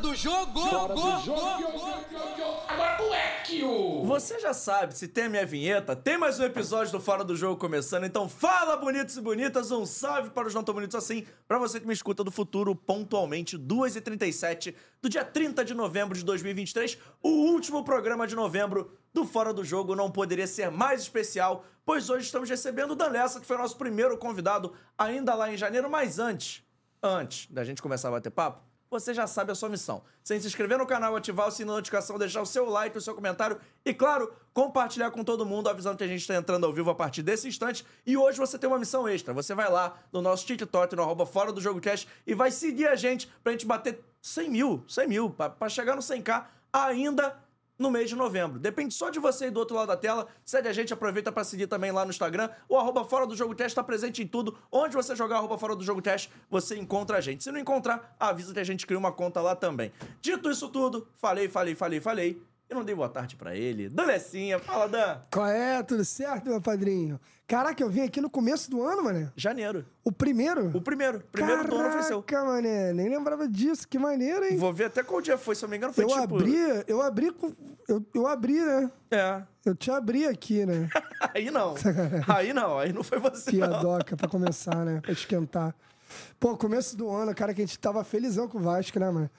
do jogo! Fora Go, do jogo! Agora o- Você já sabe, se tem a minha vinheta, tem mais um episódio do Fora do Jogo começando, então fala bonitos e bonitas, um salve para os não tão bonitos assim, pra você que me escuta do futuro pontualmente, 2h37 do dia 30 de novembro de 2023, o último programa de novembro do Fora do Jogo não poderia ser mais especial, pois hoje estamos recebendo o Dan Lessa, que foi nosso primeiro convidado ainda lá em janeiro, mas antes, antes da gente começar a bater papo, você já sabe a sua missão. Sem se inscrever no canal, ativar o sininho da notificação, deixar o seu like, o seu comentário e, claro, compartilhar com todo mundo, avisando que a gente está entrando ao vivo a partir desse instante. E hoje você tem uma missão extra. Você vai lá no nosso TikTok, no arroba Fora do Jogo Cast, e vai seguir a gente pra gente bater 100 mil, 100 mil, pra, pra chegar no 100k ainda no mês de novembro. Depende só de você aí do outro lado da tela. Segue a gente, aproveita pra seguir também lá no Instagram. O arroba Fora do Jogo Teste tá presente em tudo. Onde você jogar arroba Fora do Jogo Teste, você encontra a gente. Se não encontrar, avisa que a gente cria uma conta lá também. Dito isso tudo, falei, falei, falei, falei. Eu não dei boa tarde pra ele. Danecinha, fala, Dan. Qual é? Tudo certo, meu padrinho? Caraca, eu vim aqui no começo do ano, mané. Janeiro. O primeiro? O primeiro. Primeiro do ano foi seu. Caraca, mané. Nem lembrava disso. Que maneiro, hein? Vou ver até qual dia foi, se eu não me engano, foi eu tipo... abri, eu abri com... Eu, eu abri, né? É. Eu te abri aqui, né? Aí não. Aí não, aí não foi você, não. Piadoca pra começar, né? Pra esquentar. Pô, começo do ano, cara, que a gente tava felizão com o Vasco, né, mano?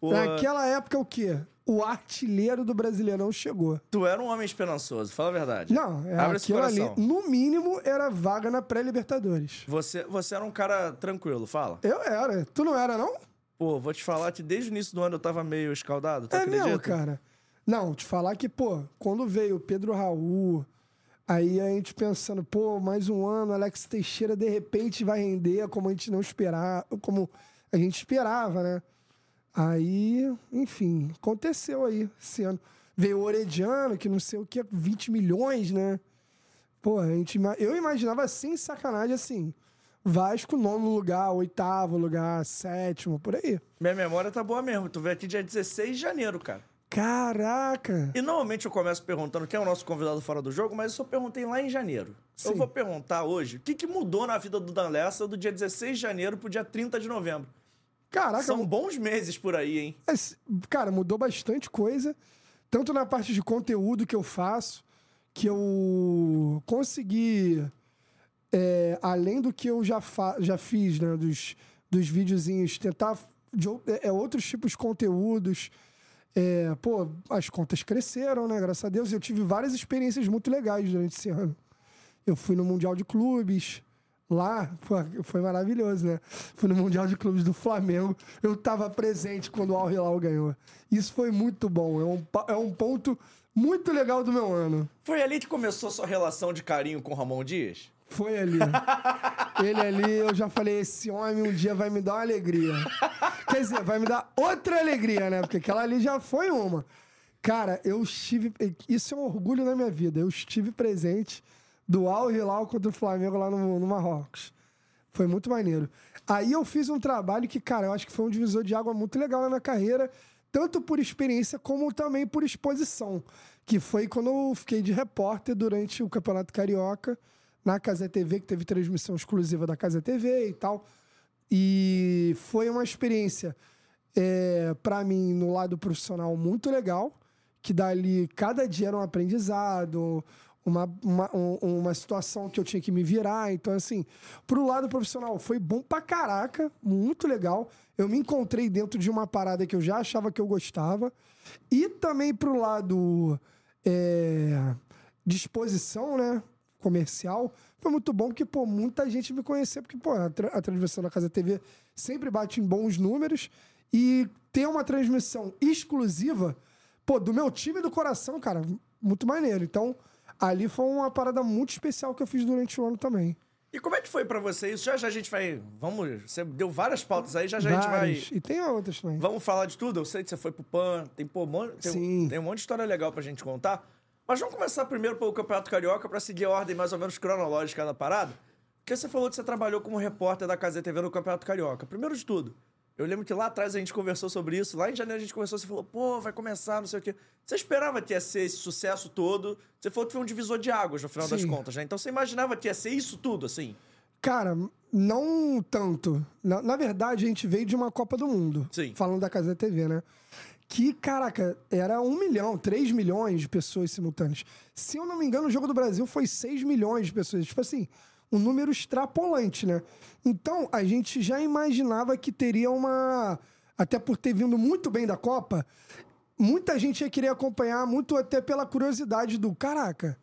Pô. Naquela época, o quê? O artilheiro do Brasileirão chegou. Tu era um homem esperançoso, fala a verdade. Não, é, Abre aquilo ali, no mínimo, era vaga na pré-Libertadores. Você, você era um cara tranquilo, fala. Eu era. Tu não era, não? Pô, vou te falar que desde o início do ano eu tava meio escaldado, tu é acredita? mesmo, cara. Não, te falar que, pô, quando veio o Pedro Raul, aí a gente pensando, pô, mais um ano, Alex Teixeira de repente vai render como a gente não esperava, como a gente esperava, né? Aí, enfim, aconteceu aí esse ano. Veio o Orediano, que não sei o que, 20 milhões, né? Pô, a gente, eu imaginava sem sacanagem assim. Vasco, nono lugar, oitavo lugar, sétimo, por aí. Minha memória tá boa mesmo. Tu veio aqui dia 16 de janeiro, cara. Caraca! E normalmente eu começo perguntando quem é o nosso convidado fora do jogo, mas eu só perguntei lá em janeiro. Eu Sim. vou perguntar hoje o que, que mudou na vida do Dan Lessa do dia 16 de janeiro pro dia 30 de novembro. Caraca, São bons meses por aí, hein? Mas, cara, mudou bastante coisa. Tanto na parte de conteúdo que eu faço, que eu consegui, é, além do que eu já, fa já fiz, né, dos, dos videozinhos, tentar de, ou- é, outros tipos de conteúdos. É, pô, as contas cresceram, né? Graças a Deus. Eu tive várias experiências muito legais durante esse ano. Eu fui no Mundial de Clubes. Lá, pô, foi maravilhoso, né? Fui no Mundial de Clubes do Flamengo. Eu tava presente quando o Al Hilal ganhou. Isso foi muito bom. É um, é um ponto muito legal do meu ano. Foi ali que começou sua relação de carinho com o Ramon Dias? Foi ali. Ele ali, eu já falei, esse homem um dia vai me dar uma alegria. Quer dizer, vai me dar outra alegria, né? Porque aquela ali já foi uma. Cara, eu estive. Isso é um orgulho na minha vida. Eu estive presente do Al Hilal contra o Flamengo lá no, no Marrocos. Foi muito maneiro. Aí eu fiz um trabalho que, cara, eu acho que foi um divisor de água muito legal na minha carreira, tanto por experiência como também por exposição. Que foi quando eu fiquei de repórter durante o Campeonato Carioca, na Casa TV, que teve transmissão exclusiva da Casa TV e tal. E foi uma experiência, é, para mim, no lado profissional, muito legal, que dali cada dia era um aprendizado, uma, uma, um- uma situação que eu tinha que me virar. Então, assim, pro lado profissional, foi bom pra caraca, muito legal. Eu me encontrei dentro de uma parada que eu já achava que eu gostava. E também pro lado é, disposição, né? Comercial. Foi muito bom porque, pô, muita gente me conheceu, porque, pô, a, tra- a transmissão da Casa TV sempre bate em bons números. E ter uma transmissão exclusiva, pô, do meu time do coração, cara, muito maneiro. Então, ali foi uma parada muito especial que eu fiz durante o ano também. E como é que foi pra você isso? Já já a gente vai. Vamos. Você deu várias pautas aí, já já a gente vai. E tem outras também. Vamos falar de tudo? Eu sei que você foi pro PAN, tem, pô, um monte, tem, Sim. tem um monte de história legal pra gente contar. Mas vamos começar primeiro pelo Campeonato Carioca pra seguir a ordem mais ou menos cronológica da parada. Porque você falou que você trabalhou como repórter da Casa TV no Campeonato Carioca. Primeiro de tudo, eu lembro que lá atrás a gente conversou sobre isso. Lá em janeiro a gente conversou, você falou, pô, vai começar, não sei o quê. Você esperava que ia ser esse sucesso todo. Você falou que foi um divisor de águas no final das Sim. contas, né? Então você imaginava que ia ser isso tudo, assim? Cara, não tanto. Na, na verdade, a gente veio de uma Copa do Mundo. Sim. Falando da Casa da TV, né? Que, caraca, era um milhão, três milhões de pessoas simultâneas. Se eu não me engano, o Jogo do Brasil foi seis milhões de pessoas. Tipo assim, um número extrapolante, né? Então, a gente já imaginava que teria uma. Até por ter vindo muito bem da Copa, muita gente ia querer acompanhar, muito até pela curiosidade do caraca.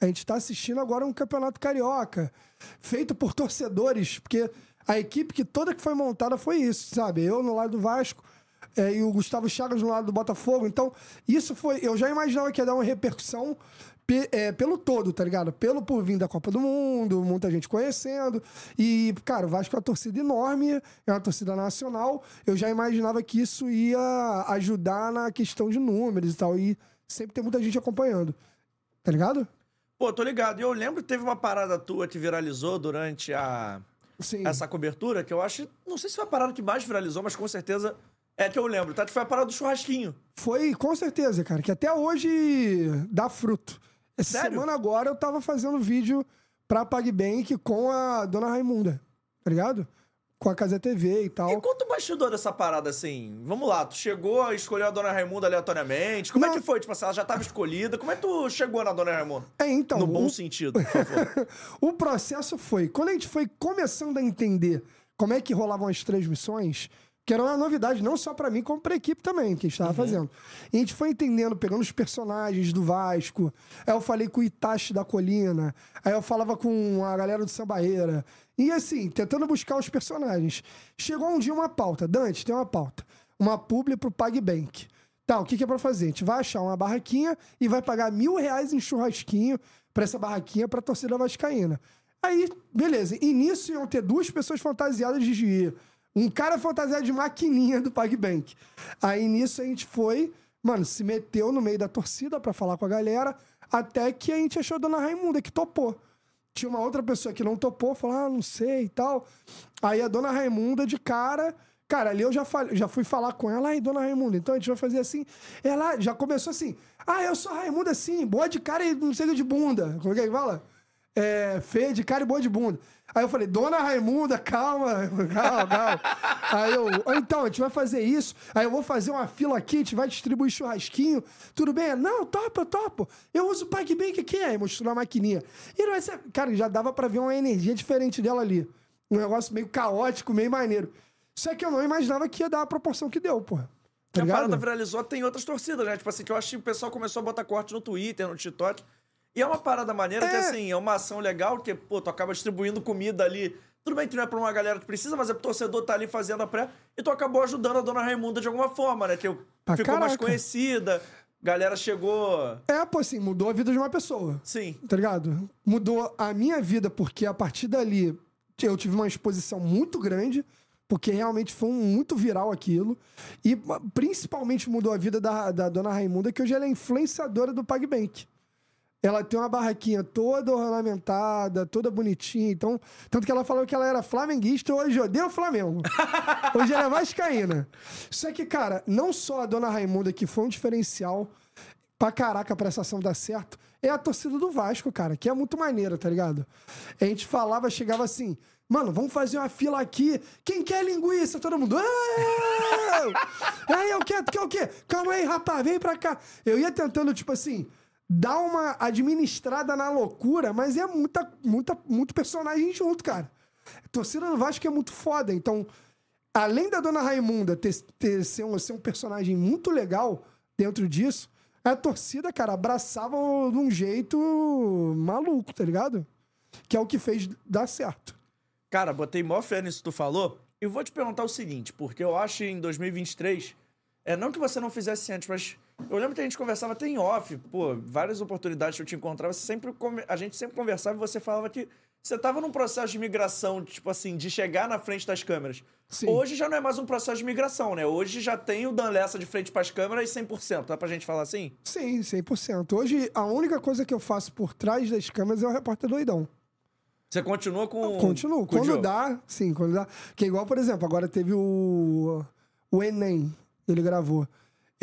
A gente está assistindo agora um campeonato carioca, feito por torcedores, porque a equipe que toda que foi montada foi isso, sabe? Eu no lado do Vasco é, e o Gustavo Chagas no lado do Botafogo. Então, isso foi. Eu já imaginava que ia dar uma repercussão pe- é, pelo todo, tá ligado? Pelo por vir da Copa do Mundo, muita gente conhecendo. E, cara, o Vasco é uma torcida enorme, é uma torcida nacional. Eu já imaginava que isso ia ajudar na questão de números e tal. E sempre tem muita gente acompanhando. Tá ligado? Pô, tô ligado. E eu lembro que teve uma parada tua que viralizou durante a... Sim. essa cobertura, que eu acho... Não sei se foi a parada que mais viralizou, mas com certeza é que eu lembro, tá? Que foi a parada do churrasquinho. Foi, com certeza, cara, que até hoje dá fruto. Essa Sério? semana agora eu tava fazendo vídeo pra PagBank com a dona Raimunda, tá ligado? Com a Casa TV e tal. E conta o bastidor dessa parada, assim. Vamos lá, tu chegou, escolheu a Dona Raimunda aleatoriamente. Como é Não. que foi? Tipo assim, ela já tava escolhida. Como é que tu chegou na Dona Raimunda? É, então. no bom o- sentido, por favor. o processo foi, quando a gente foi começando a entender como é que rolavam as transmissões, que era uma novidade não só pra mim, como pra equipe também, que a gente tava fazendo. E a gente foi entendendo, pegando os personagens do Vasco. Aí eu falei com o Itachi da Colina. Aí eu falava com a galera do Sambaeira. E assim, tentando buscar os personagens. Chegou um dia uma pauta. Dante, tem uma pauta. Uma publi pro PagBank. Tá, o que, que é pra fazer? A gente vai achar uma barraquinha e vai pagar mil reais em churrasquinho pra essa barraquinha pra torcida vascaína. Aí, beleza. E nisso iam ter duas pessoas fantasiadas de Gier. Um cara fantasiado de maquininha do PagBank. Aí nisso a gente foi, mano, se meteu no meio da torcida pra falar com a galera, até que a gente achou a dona Raimunda, que topou. Tinha uma outra pessoa que não topou, falou, ah, não sei e tal. Aí a dona Raimunda, de cara. Cara, ali eu já, falei, já fui falar com ela, aí, dona Raimunda, então a gente vai fazer assim. Ela já começou assim, ah, eu sou Raimunda assim, boa de cara e não sei de bunda. Como é que fala? É, feia de cara e boa de bunda. Aí eu falei, dona Raimunda, calma, calma, calma. Aí eu, "Ah, então, a gente vai fazer isso. Aí eu vou fazer uma fila aqui, a gente vai distribuir churrasquinho. Tudo bem? Não, topo, eu topo. Eu uso o PagBank aqui. Aí mostrou a maquininha. E não ser... Cara, já dava pra ver uma energia diferente dela ali. Um negócio meio caótico, meio maneiro. Só que eu não imaginava que ia dar a proporção que deu, porra. Tá a parada viralizou, tem outras torcidas, né? Tipo assim, que eu acho que o pessoal começou a botar corte no Twitter, no TikTok. E é uma parada maneira que, É. assim, é uma ação legal, que, pô, tu acaba distribuindo comida ali. Tudo bem que não é pra uma galera que precisa, mas é pro torcedor tá ali fazendo a pré. E tu acabou ajudando a dona Raimunda de alguma forma, né? Que Pra ficou mais caraca. conhecida, galera chegou. É, pô, assim, mudou a vida de uma pessoa. Sim. tá ligado? Mudou a minha vida, porque a partir dali eu tive uma exposição muito grande, porque realmente foi muito viral aquilo. E principalmente mudou a vida da, da dona Raimunda, que hoje ela é influenciadora do PagBank. Ela tem uma barraquinha toda ornamentada, toda bonitinha. Então, tanto que ela falou que ela era flamenguista, hoje odeia o Flamengo. Hoje ela é vascaína. Só que, cara, não só a dona Raimunda, que foi um diferencial pra caraca pra essa ação dar certo, é a torcida do Vasco, cara, que é muito maneira, tá ligado? A gente falava, chegava assim, mano, vamos fazer uma fila aqui, quem quer linguiça? Todo mundo, aí eu quero, quer o quê? Calma aí, rapaz, vem pra cá. Eu ia tentando, tipo assim, dar uma administrada na loucura, mas é muita, muita, muito personagem junto, cara. Torcida do Vasco é muito foda, então além da Dona Raimunda ter, ter- ser, um, ser um personagem muito legal dentro disso, a torcida, cara, abraçava de um jeito maluco, tá ligado? Que é o que fez dar certo. Cara, botei mó fé nisso que tu falou. E vou te perguntar o seguinte, porque eu acho que em 2023, é não que você não fizesse antes, mas eu lembro que a gente conversava até em off, pô, várias oportunidades que eu te encontrava, sempre, a gente sempre conversava e você falava que você tava num processo de migração, tipo assim, de chegar na frente das câmeras. Sim. Hoje já não é mais um processo de migração, né? Hoje já tem o Dan Lessa de frente pras câmeras e 100%. Dá pra gente falar assim? Sim, 100%. Hoje, a única coisa que eu faço por trás das câmeras é o repórter doidão. Você continua com. Continuo. com Quando dá, sim, quando dá. Que é igual, por exemplo, agora teve o, o Enem, ele gravou.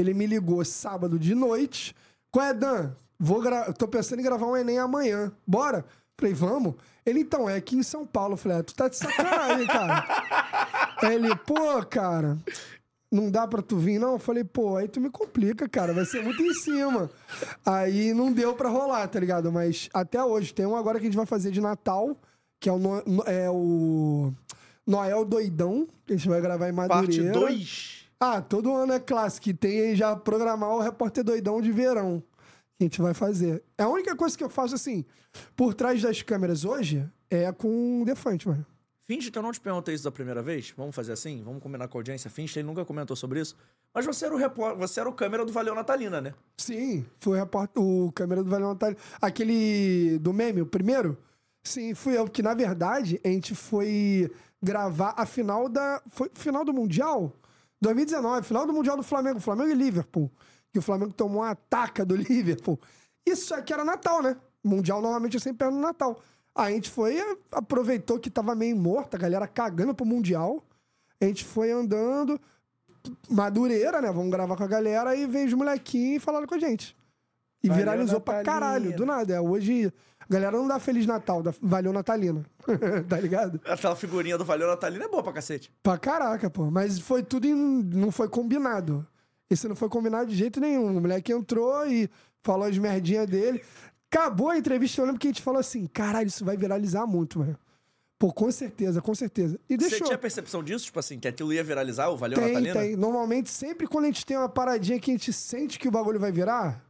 Ele me ligou sábado de noite. Qual é, Dan? Vou gra... Tô pensando em gravar um Enem amanhã. Bora? Falei, vamos? Ele, então, é aqui em São Paulo. Eu falei, ah, tu tá de sacanagem, cara. Aí ele, pô, cara, não dá pra tu vir, não? Eu falei, pô, aí tu me complica, cara, vai ser muito em cima. Aí não deu pra rolar, tá ligado? Mas até hoje, tem um agora que a gente vai fazer de Natal, que é o, no- é o Noel Doidão, que a gente vai gravar em Parte Madureira. 2. Ah, todo ano é clássico. E tem aí já programar o repórter doidão de verão. Que a gente vai fazer. É a única coisa que eu faço assim, por trás das câmeras hoje, é com o Defante, mano. Finge que eu não te perguntei isso da primeira vez. Vamos fazer assim? Vamos combinar com a audiência. Finge ele nunca comentou sobre isso. Mas você era o, repor... você era o câmera do Valeu Natalina, né? Sim, foi o repórter, o câmera do Valeu Natalino. Aquele do meme, o primeiro? Sim, fui eu. Que na verdade a gente foi gravar a final da. Foi final do Mundial? 2019, final do Mundial do Flamengo. Flamengo e Liverpool. Que o Flamengo tomou uma ataca do Liverpool. Isso aqui era Natal, né? Mundial normalmente é sempre no Natal. A gente foi, aproveitou que tava meio morto, a galera cagando pro Mundial. A gente foi andando, Madureira, né? Vamos gravar com a galera e veio os molequinhos e falaram com a gente. E Valeu, viralizou pra Natalina. caralho, do nada. É, hoje, galera não dá Feliz Natal, dá Valeu Natalina. tá ligado? Aquela figurinha do Valeu Natalina é boa pra cacete. Pra caraca, pô. Mas foi tudo em... não foi combinado. Esse não foi combinado de jeito nenhum. O moleque entrou e falou as merdinhas dele. Acabou a entrevista, eu lembro que a gente falou assim: caralho, isso vai viralizar muito, mano. Pô, com certeza, com certeza. E Você deixou. tinha percepção disso? Tipo assim, que aquilo ia viralizar, o Valeu Tem, Natalina? tem. Normalmente, sempre quando a gente tem uma paradinha que a gente sente que o bagulho vai virar,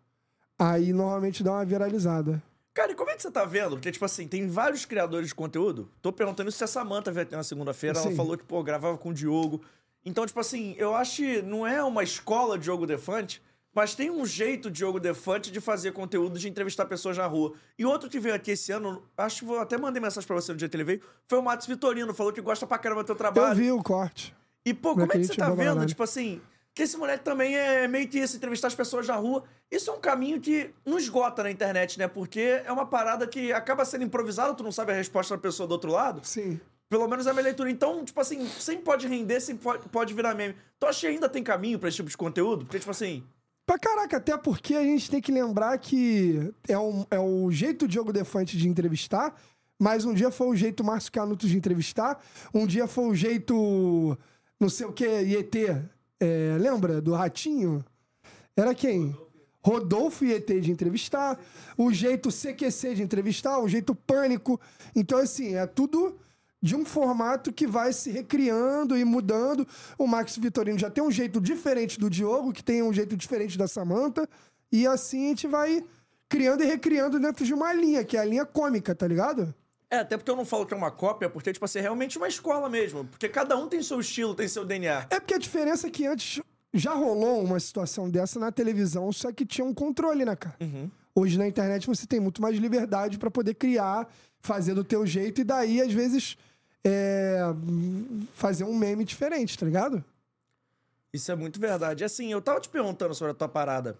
aí normalmente dá uma viralizada. Cara, e como é que você tá vendo? Porque, tipo assim, tem vários criadores de conteúdo. Tô perguntando se a Samantha veio na segunda-feira. Ela falou que, pô, gravava com o Diogo. Então, tipo assim, eu acho que não é uma escola de Diogo Defante, mas tem um jeito de Diogo Defante de fazer conteúdo, de entrevistar pessoas na rua. E outro que veio aqui esse ano, acho que vou até mandei mensagem pra você no dia que ele veio, foi o Matos Vitorino. Falou que gosta pra caramba do teu Eu trabalho. vi o corte. E, pô, como é que você tá boba vendo? Tipo assim, que esse moleque também é meio que isso, entrevistar as pessoas na rua. Isso é um caminho que não esgota na internet, né? Porque é uma parada que acaba sendo improvisada, tu não sabe a resposta da pessoa do outro lado. Sim. Pelo menos é a minha leitura. Então, tipo assim, sempre pode render, sempre pode, pode virar meme. Tu acha que ainda tem caminho pra esse tipo de conteúdo? Porque, tipo assim, Pra caraca, até porque a gente tem que lembrar que é, um, é o jeito Diogo Defante de entrevistar, mas um dia foi o jeito Márcio Canuto de entrevistar, um dia foi o jeito não sei o que, IET. É, lembra do Ratinho? Era quem? Rodolfo e ET de entrevistar, o jeito CQC de entrevistar, o jeito Pânico. Então, assim, é tudo de um formato que vai se recriando e mudando. O Max Vitorino já tem um jeito diferente do Diogo, que tem um jeito diferente da Samantha. E assim a gente vai criando e recriando dentro de uma linha, que é a linha cômica, tá ligado? É, até porque eu não falo que é uma cópia, porque, tipo assim, é realmente uma escola mesmo. Porque cada um tem seu estilo, tem seu DNA. É porque a diferença é que antes já rolou uma situação dessa na televisão, só que tinha um controle, né, cara? Hoje na internet você tem muito mais liberdade pra poder criar, fazer do teu jeito e daí, às vezes, é, fazer um meme diferente, tá ligado? Isso é muito verdade. Assim, eu tava te perguntando sobre a tua parada.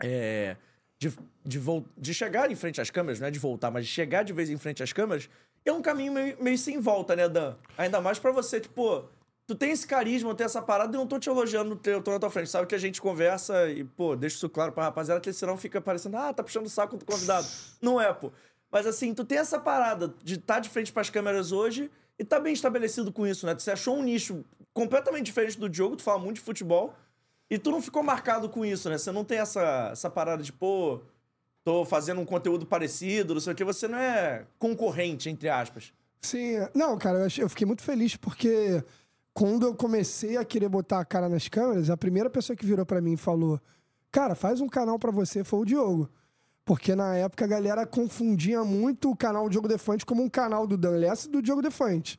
É. De, de, de chegar em frente às câmeras, não é de voltar, mas de chegar de vez em frente às câmeras, é um caminho meio, meio sem volta, né, Dan? Ainda mais pra você, tipo, tu tem esse carisma, tem essa parada, eu não tô te elogiando, eu tô na tua frente. Sabe que a gente conversa e, pô, deixa isso claro pra rapaziada, que senão fica parecendo, ah, tá puxando o saco do convidado. Não é, pô. Mas assim, tu tem essa parada de estar de frente pras câmeras hoje e tá bem estabelecido com isso, né? Tu achou um nicho completamente diferente do Diogo, tu fala muito de futebol. E tu não ficou marcado com isso, né? Você não tem essa, essa parada de, pô, tô fazendo um conteúdo parecido, não sei o que. Você não é concorrente, entre aspas. Sim, não, cara, eu, achei- eu fiquei muito feliz porque quando eu comecei a querer botar a cara nas câmeras, a primeira pessoa que virou pra mim e falou: Cara, faz um canal pra você, foi o Diogo. Porque na época a galera confundia muito o canal Diogo Defante como um canal do Dan Lessa e do Diogo Defante.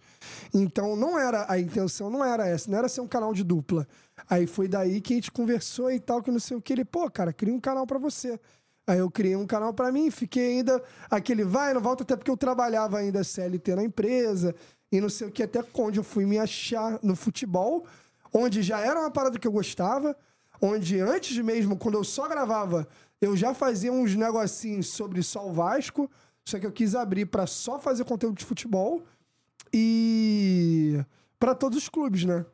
Então não era, a intenção não era essa, não era ser um canal de dupla. Aí foi daí que a gente conversou e tal, que não sei o que. Ele, pô, cara, cria um canal pra você. Aí eu criei um canal pra mim, fiquei ainda aquele vai, não volta, até porque eu trabalhava ainda CLT na empresa e não sei o que, até onde eu fui me achar no futebol, onde já era uma parada que eu gostava, onde antes mesmo, quando eu só gravava, eu já fazia uns negocinhos sobre só o Vasco, só que eu quis abrir pra só fazer conteúdo de futebol e pra todos os clubes, né?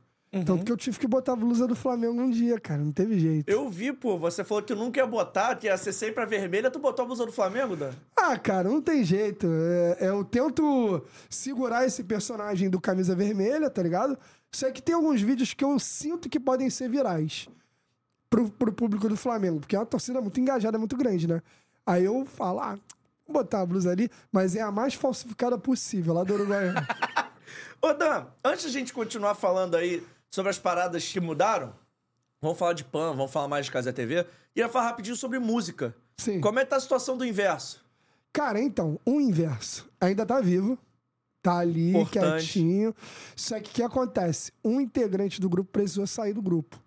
Tanto que eu tive que botar a blusa do Flamengo um dia, cara. Não teve jeito. Eu vi, pô, você falou que nunca ia botar, que ia ser sempre a vermelha, tu botou a blusa do Flamengo, Dan? Ah, cara, não tem jeito. É, eu tento segurar esse personagem do camisa vermelha, tá ligado? Só que tem alguns vídeos que eu sinto que podem ser virais pro, pro público do Flamengo, porque é uma torcida muito engajada, muito grande, né? Aí eu falo, ah, vou botar a blusa ali, mas é a mais falsificada possível, lá do Uruguai. Ô, Dan, antes da gente continuar falando aí sobre as paradas que mudaram, vamos falar de PAN, vamos falar mais de Casa TV, queria falar rapidinho sobre música. Sim. Como é que tá a situação do inverso? Cara, então, o inverso ainda tá vivo. Tá ali, Importante. quietinho. Só que o que acontece? Um integrante do grupo precisou sair do grupo.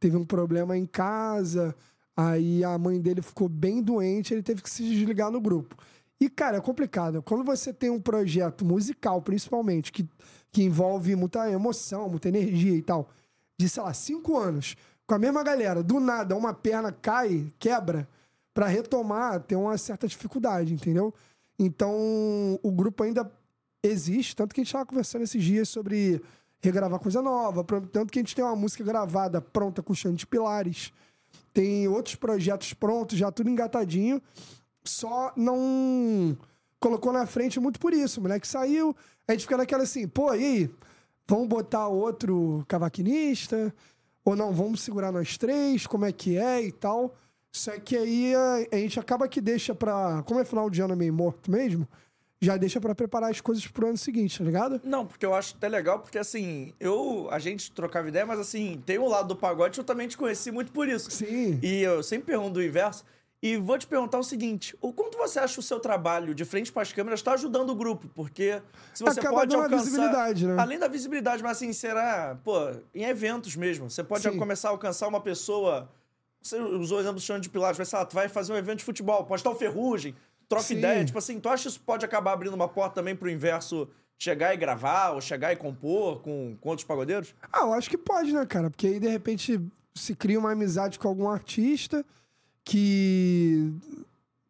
Teve um problema em casa, aí a mãe dele ficou bem doente, ele teve que se desligar no grupo. E, cara, é complicado. Quando você tem um projeto musical, principalmente, que, que envolve muita emoção, muita energia e tal, de, sei lá, cinco anos, com a mesma galera, do nada, uma perna cai, quebra, pra retomar, tem uma certa dificuldade, entendeu? Então, o grupo ainda existe, tanto que a gente tava conversando esses dias sobre regravar coisa nova, tanto que a gente tem uma música gravada pronta com o Xande de Pilares, tem outros projetos prontos, já tudo engatadinho, só não colocou na frente muito por isso. O moleque saiu, a gente fica naquela assim, pô, e aí? Vamos botar outro cavaquinista? Ou não, vamos segurar nós três? Como é que é e tal? Só que aí a, a gente acaba que deixa pra. Como é final de ano meio morto mesmo, já deixa pra preparar as coisas pro ano seguinte, tá ligado? Não, porque eu acho até legal, porque assim, eu, a gente trocava ideia, mas assim, tem um lado do pagode que eu também te conheci muito por isso. Sim. E eu sempre pergunto do inverso. E vou te perguntar o seguinte: o quanto você acha o seu trabalho de frente para as câmeras está ajudando o grupo? Porque se você Acaba pode alcançar. visibilidade, né? Além da visibilidade, mas assim, será, pô, em eventos mesmo. Você pode Sim. começar a alcançar uma pessoa. Você usou o exemplo do Xande de Pilares, vai, sei lá, tu vai fazer um evento de futebol, pode estar o Ferrugem, troca Sim. ideia. Tipo assim, tu acha que isso pode acabar abrindo uma porta também pro inverso chegar e gravar, ou chegar e compor com, com outros pagodeiros? Ah, eu acho que pode, né, cara? Porque aí, de repente, se cria uma amizade com algum artista que.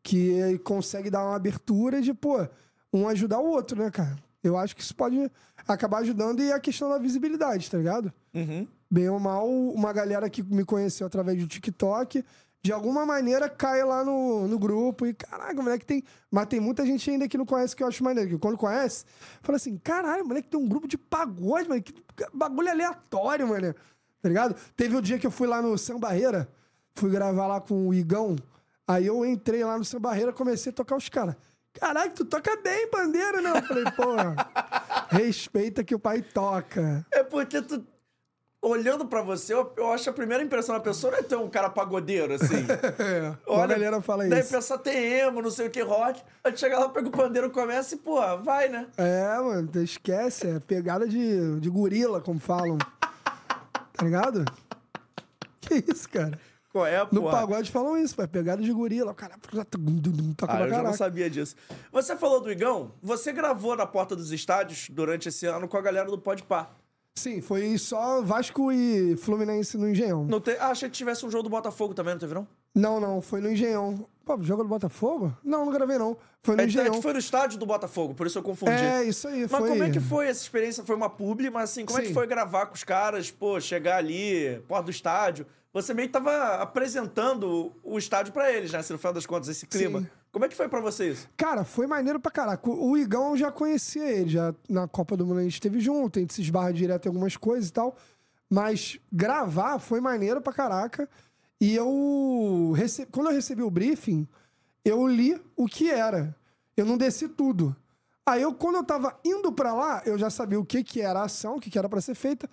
que consegue dar uma abertura de, pô, um ajudar o outro, né, cara? Eu acho que isso pode acabar ajudando e a questão da visibilidade, tá ligado? Uhum. Bem ou mal, uma galera que me conheceu através do TikTok, de alguma maneira cai lá no, no grupo e, caraca, o moleque tem. Mas tem muita gente ainda que não conhece que eu acho maneiro. Que quando conhece, fala assim: caralho, moleque tem um grupo de pagode, mano. Que bagulho aleatório, mano. Tá ligado? Teve o dia que eu fui lá no São Barreira, fui gravar lá com o Igão. Aí eu entrei lá no São Barreira, comecei a tocar os caras. Caralho, tu toca bem bandeira, né? Eu falei, porra, respeita que o pai toca. É porque tu. Olhando pra você, eu, eu acho que a primeira impressão da pessoa não é ter um cara pagodeiro, assim. É, a galera fala Deve isso. pensar, tem emo, não sei o que, rock. Aí chega lá, pega o pandeiro, começa e, pô, vai, né? É, mano, esquece, é pegada de, de gorila, como falam. Tá ligado? Que isso, cara? Qual é, pô? No pagode falam isso, pô, é pegada de gorila. O cara toca Ah, eu já não sabia disso. Você falou do Igão, você gravou na porta dos estádios durante esse ano com a galera do Podpah. Sim, foi só Vasco e Fluminense no Engenhão. Não te... ah, achei que tivesse um jogo do Botafogo também, não teve não? Não, não, foi no Engenhão. Pô, jogo do Botafogo? Não, não gravei não. Foi no É, é Engenhão. que foi no estádio do Botafogo, por isso eu confundi. É, isso aí, Mas foi. como é que foi essa experiência? Foi uma publi, mas assim, como é que Sim. foi gravar com os caras, pô, chegar ali, porta do estádio? Você meio que tava apresentando o estádio pra eles, né? Se no final das contas, esse clima. Sim. Como é que foi pra você isso? Cara, foi maneiro pra caraca. O Igão eu já conhecia ele, já na Copa do Mundo a gente esteve junto, a gente se esbarra direto em algumas coisas e tal. Mas gravar foi maneiro pra caraca. E eu. Rece... Quando eu recebi o briefing, eu li o que era. Eu não desci tudo. Aí eu, quando eu tava indo pra lá, eu já sabia o que, que era a ação, o que, que era pra ser feita.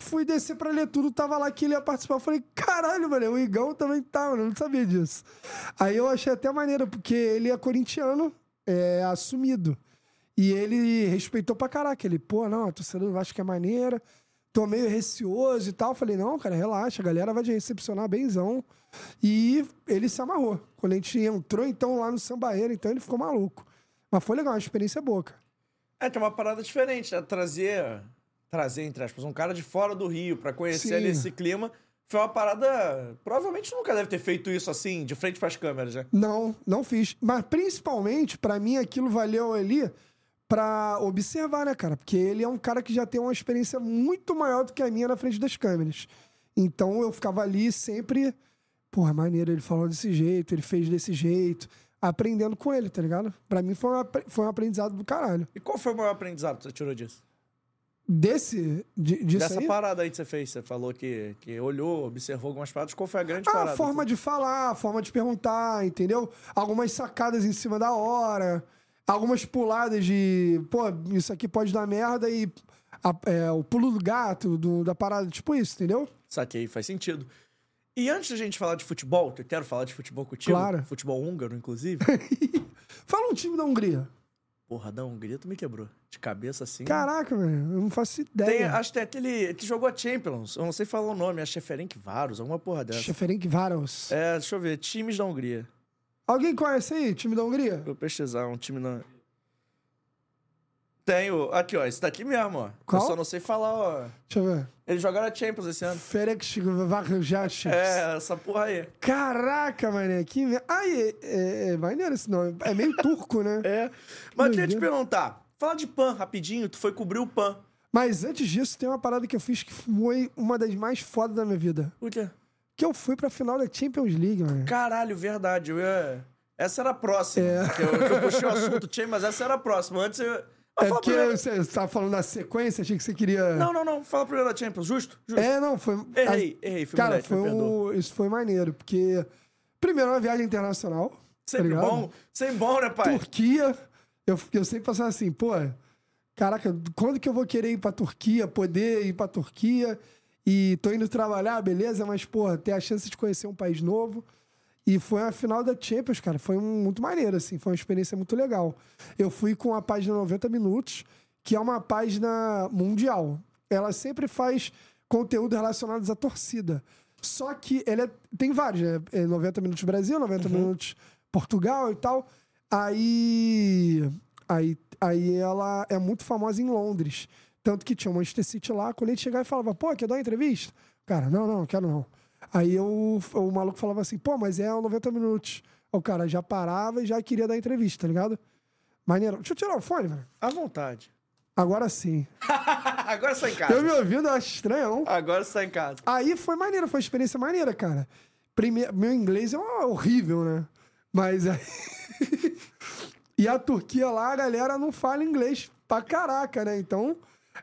Fui descer pra ler tudo, tava lá que ele ia participar. Eu falei, caralho, mano, o Igão também tá, mano, eu não sabia disso. Aí eu achei até maneiro, porque ele é corintiano, é assumido. E ele respeitou pra caraca. Ele, pô, não, a torcida do Vasco é maneira. Tô meio receoso e tal. Falei, não, cara, relaxa, a galera vai te recepcionar benzão. E ele se amarrou. Quando a gente entrou, então, lá no Sambaeira, então ele ficou maluco. Mas foi legal, uma experiência boa, cara. É que é uma parada diferente, né? Trazer, trazer, entre aspas, um cara de fora do Rio pra conhecer Sim. ali esse clima. Foi uma parada. Provavelmente nunca deve ter feito isso assim, de frente pras câmeras, né? Não, não fiz. Mas principalmente, pra mim, aquilo valeu ali pra observar, né, cara? Porque ele é um cara que já tem uma experiência muito maior do que a minha na frente das câmeras. Então eu ficava ali sempre, porra, maneiro, ele falou desse jeito, ele fez desse jeito, aprendendo com ele, tá ligado? Pra mim foi um, apre- foi um aprendizado do caralho. E qual foi o maior aprendizado que você tirou disso? Desse, de, disso Dessa aí, parada aí que você fez. Você falou que, que olhou, observou algumas paradas. Qual foi a grande a parada? Ah, forma de falar, a forma de perguntar, entendeu? Algumas sacadas em cima da hora, algumas puladas de, pô, isso aqui pode dar merda e a- é, o pulo do gato, do- da parada, tipo isso, entendeu? Saquei, faz sentido. E antes da gente falar de futebol, que eu quero falar de futebol contigo. Claro. Futebol húngaro, inclusive. Fala um time da Hungria. Porra, da Hungria tu me quebrou. De cabeça assim. Caraca, velho, eu não faço Tem, ideia. acho que tem aquele que jogou a Champions. Eu não sei falar o nome. É Sheferenc Varos, alguma porra dessa. Ferenc Varos. É, deixa eu ver. Times da Hungria. Alguém conhece aí, time da Hungria? Vou pesquisar um time na. Tenho. Aqui, ó. Esse daqui mesmo, ó. Qual? Eu só não sei falar, ó. Deixa eu ver. Eles jogaram a Champions esse ano. Ferenc Varos. É, essa porra aí. Caraca, mané, que. Ai, é, é, é maneiro esse nome. É meio turco, né? É. Mas eu queria te perguntar. Fala de PAN rapidinho. Tu foi cobrir o PAN. Mas antes disso, tem uma parada que eu fiz que foi uma das mais fodas da minha vida. O quê? Que eu fui pra final da Champions League, mano. Caralho, verdade. Eu ia... Essa era a próxima. Que eu, eu puxei o assunto, Champions, mas essa era a próxima. Antes eu. É porque primeiro- você você tava falando da sequência, achei que você queria. Não, não, não. Fala primeiro da Champions. Justo? Justo. É, não, foi. Errei, errei. Fui Cara, moleque, foi um, isso foi maneiro, porque. Primeiro, uma viagem internacional. tá Sempre ligado? bom. Sempre bom, né, pai? Turquia. Eu, eu sempre passava assim, pô, caraca, quando que eu vou querer ir pra Turquia, poder ir pra Turquia? E tô indo trabalhar, beleza, mas, pô, ter a chance de conhecer um país novo. E foi a final da Champions, cara. Foi um- muito maneiro, assim. Foi uma experiência muito legal. Eu fui com a página 90 Minutos, que é uma página mundial. Ela sempre faz conteúdo relacionado à torcida. Só que ela é- tem vários, né? É 90 Minutos Brasil, 90 Minutos Portugal e tal. Aí, aí, aí ela é muito famosa em Londres. Tanto que tinha um Manchester City lá, quando ele chegava e falava, pô, quer dar uma entrevista? Cara, não, não, quero não. Aí eu, o maluco falava assim, pô, mas é 90 minutos. O cara já parava e já queria dar entrevista, tá ligado? Maneiro. Deixa eu tirar o fone, velho. À vontade. Agora sim. Agora sai em Eu casa. me ouvindo, eu acho estranho, não? Agora sai em casa. Aí foi maneiro, foi uma experiência maneira, cara. Primeiro, meu inglês é horrível, né? Mas aí. e a Turquia lá, a galera não fala inglês pra caraca, né? Então,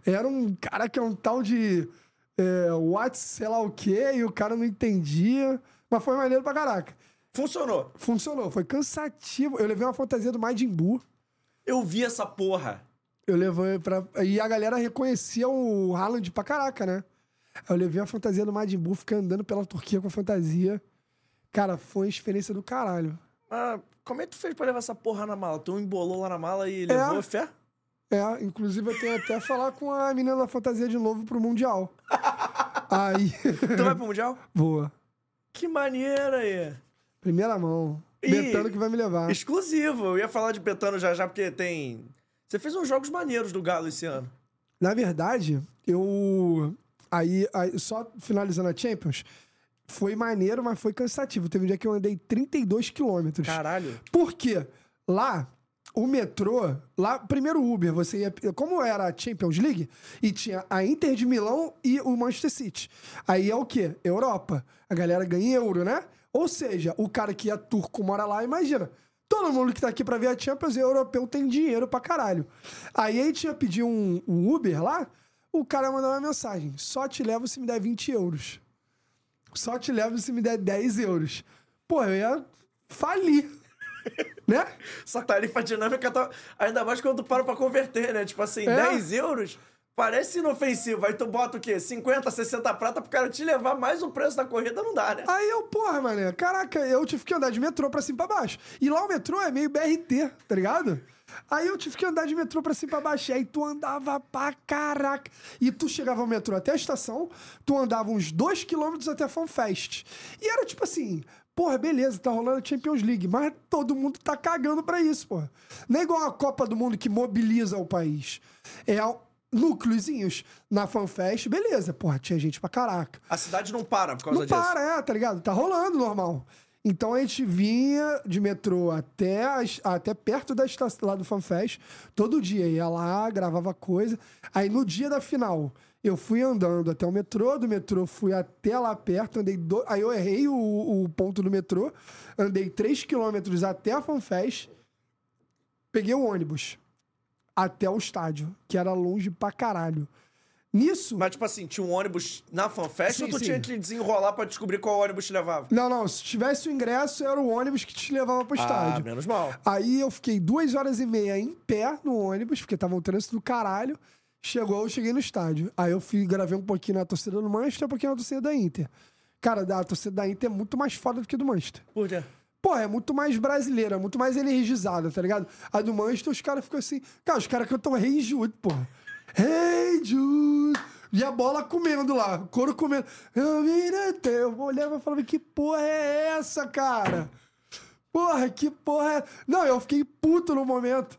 era um cara que é um tal de. É, what, sei lá o quê, e o cara não entendia. Mas foi maneiro pra caraca. Funcionou. Funcionou, foi cansativo. Eu levei uma fantasia do Majin Buu. Eu vi essa porra. Eu levei pra. E a galera reconhecia o Haaland pra caraca, né? Eu levei a fantasia do Majin Buu, fiquei andando pela Turquia com a fantasia. Cara, foi uma experiência do caralho. Ah, como é que tu fez pra levar essa porra na mala? Tu embolou lá na mala e levou fé? É, inclusive eu tenho até falar com a menina da fantasia de novo pro Mundial. Aí. Tu vai pro Mundial? Boa. Que maneira aí. Primeira mão. Ih. Betano que vai me levar. Exclusivo. Eu ia falar de Betano já já, porque tem... Você fez uns jogos maneiros do Galo esse ano. Na verdade, eu. Aí, aí, só finalizando a Champions, foi maneiro, mas foi cansativo. Teve um dia que eu andei 32 quilômetros. Caralho. Por quê? Lá, o metrô, lá, primeiro Uber, você ia. Como era a Champions League, e tinha a Inter de Milão e o Manchester City. Aí é o quê? Europa. A galera ganha euro, né? Ou seja, o cara que é turco mora lá, imagina. Todo mundo que tá aqui pra ver a Champions europeu, tem dinheiro pra caralho. Aí a gente ia pedir um, um Uber lá, o cara mandou uma mensagem: só te levo se me der 20 euros. Só te levo se me der 10 euros. Pô, eu ia falir. né? Essa tarifa dinâmica tá... Ainda mais quando tu para pra converter, né? Tipo assim, É. 10 euros parece inofensivo. Aí tu bota o quê? 50, 60 prata pro cara te levar mais o preço da corrida, não dá, né? Aí eu, porra, mané, caraca, eu tive que andar de metrô pra cima e pra baixo. E lá o metrô é meio BRT, tá ligado? Aí eu tive que andar de metrô pra cima e pra baixo. E aí tu andava pra caraca. E tu chegava ao metrô até a estação, tu andava uns dois quilômetros até a FanFest. E era tipo assim, porra, beleza, tá rolando a Champions League, mas todo mundo tá cagando pra isso, porra. Não é igual a Copa do Mundo que mobiliza o país. É núcleozinhos na FanFest, beleza, porra, tinha gente pra caraca. A cidade não para por causa Não disso. para, é, tá ligado? Tá rolando normal. Então a gente vinha de metrô até, as- até perto da estação lá do FanFest, todo dia. Ia lá, gravava coisa. Aí no dia da final, eu fui andando até o metrô, do metrô fui até lá perto, andei. do- Aí eu errei o, o ponto do metrô, andei 3 quilômetros até a FanFest, peguei o ônibus até o estádio, que era longe pra caralho. Nisso. Mas, tipo assim, tinha um ônibus na FanFest ou tu sim. tinha que desenrolar pra descobrir qual ônibus te levava? Não, não, se tivesse o ingresso, era o ônibus que te levava pro Ah, estádio. menos mal. Aí eu fiquei duas horas e meia em pé no ônibus, porque tava um trânsito do caralho. Chegou, eu cheguei no estádio. Aí eu fui, gravei um pouquinho na torcida do Manchester, um pouquinho na torcida da Inter. Cara, a torcida da Inter é muito mais foda do que a do Manchester. Por quê? Pô, é muito mais brasileira, muito mais energizada, tá ligado? A do Manchester, os caras ficam assim. Cara, os caras cantam Hey Jude, pô. Hey Jude. E a bola comendo lá, o couro comendo. Eu vira até. Eu olhava e falava, que porra é essa, cara? Porra, que porra é. Não, eu fiquei puto no momento.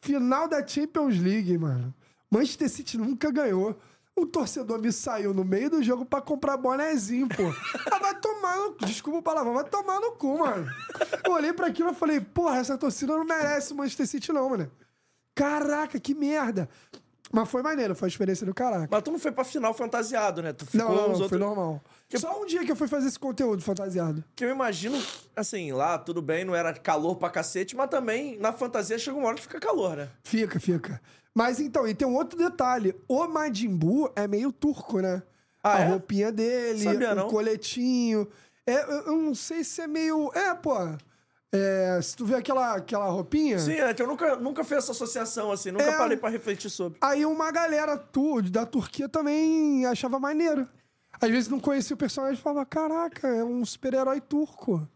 Final da Champions League, mano. Manchester City nunca ganhou. O torcedor me saiu no meio do jogo pra comprar bonezinho, pô. Ah, vai tomar no... Desculpa o palavrão, vai tomar no cu, mano. Eu olhei pra aquilo e falei, porra, essa torcida não merece o Manchester City não, mano. Caraca, que merda. Mas foi maneiro, foi a experiência do caraca. Mas tu não foi pra final fantasiado, né? Tu ficou Não, não, não, foi outros... normal. Só um dia que eu fui fazer esse conteúdo fantasiado. Que eu imagino, assim, lá tudo bem, não era calor pra cacete, mas também na fantasia chega uma hora que fica calor, né? Fica, fica. Mas então, e tem um outro detalhe. O Majin Buu é meio turco, né? Ah, a é? roupinha dele, Sabia, o não. coletinho. É, eu eu não sei se é meio. É, pô. É, se tu vê aquela, aquela roupinha. Sim, é eu nunca, nunca fiz essa associação, assim, nunca É. parei pra refletir sobre. Aí uma galera tu, da Turquia também achava maneiro. Às vezes não conhecia o personagem e falava: caraca, é um super-herói turco.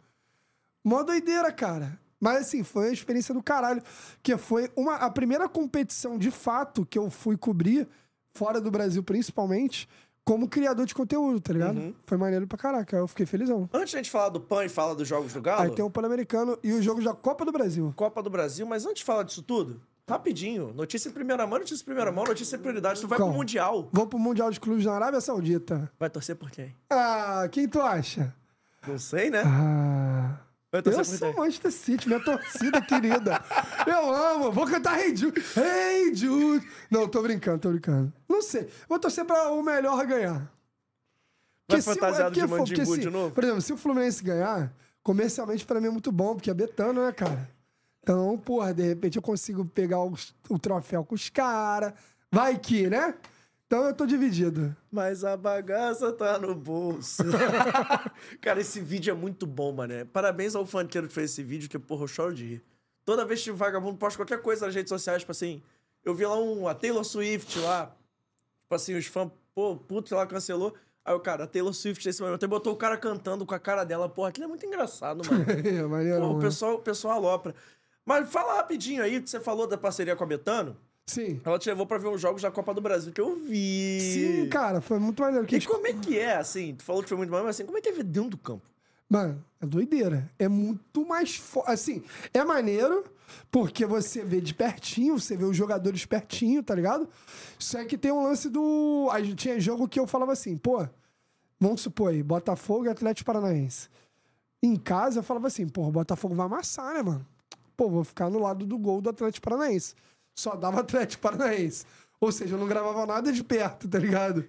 Mó doideira, cara. Mas assim, foi uma experiência do caralho. Que foi uma, a primeira competição de fato que eu fui cobrir, fora do Brasil principalmente, como criador de conteúdo, tá ligado? Uhum. Foi maneiro pra caraca. Eu fiquei felizão. Antes de a gente falar do PAN e falar dos Jogos do Galo, Aí tem o Pan-Americano e o jogo da Copa do Brasil. Copa do Brasil, mas antes de falar disso tudo, rapidinho, notícia em primeira mão, notícia em primeira mão, notícia em prioridade, tu vai pro Mundial. Vou pro Mundial de Clubes na Arábia Saudita. Vai torcer por quem? Ah, quem tu acha? Não sei, né? Ah. Eu torcer sou? Manchester City, minha torcida querida. Eu amo. Vou cantar Hey Jude. Hey Jude. Não, tô brincando, tô brincando. Não sei. Vou torcer pra o melhor ganhar. Vai se o- fantasiado de for- Mandimbu se- de novo? Por exemplo, se o Fluminense ganhar, comercialmente pra mim é muito bom, porque é betano, né, cara? Então, porra, de repente eu consigo pegar os- o troféu com os caras. Vai que, né? Então eu tô dividido. Mas a bagaça tá no bolso. Cara, esse vídeo é muito bom, mané. Parabéns ao fanqueiro que fez esse vídeo, que, porra, eu choro de rir. Toda vez que o vagabundo posta qualquer coisa nas redes sociais, tipo assim, eu vi lá um, a Taylor Swift lá, tipo assim, os fãs, pô, puto, lá cancelou. Aí o cara, a Taylor Swift nesse momento, aí botou o cara cantando com a cara dela, porra, aquilo é muito engraçado, mano. É, maneiro, Pô, o pessoal, o pessoal alopra. Mas fala rapidinho aí, que você falou da parceria com a Betano. Sim. Ela te levou pra ver os jogos da Copa do Brasil, que eu vi. Sim, cara, foi muito maneiro. Que E como é que é, assim? Tu falou que foi muito mal, mas assim, como é que é ver dentro do campo? Mano, é doideira. É muito mais forte. Assim, é maneiro, porque você vê de pertinho, você vê os jogadores pertinho, tá ligado? Só que tem um lance do. A gente tinha jogo que eu falava assim, pô, vamos supor aí, Botafogo e Atlético Paranaense. Em casa eu falava assim, pô, o Botafogo vai amassar, né, mano? Pô, vou ficar no lado do gol do Atlético Paranaense. Só dava Atlético Paranaense. Ou seja, eu não gravava nada de perto, tá ligado?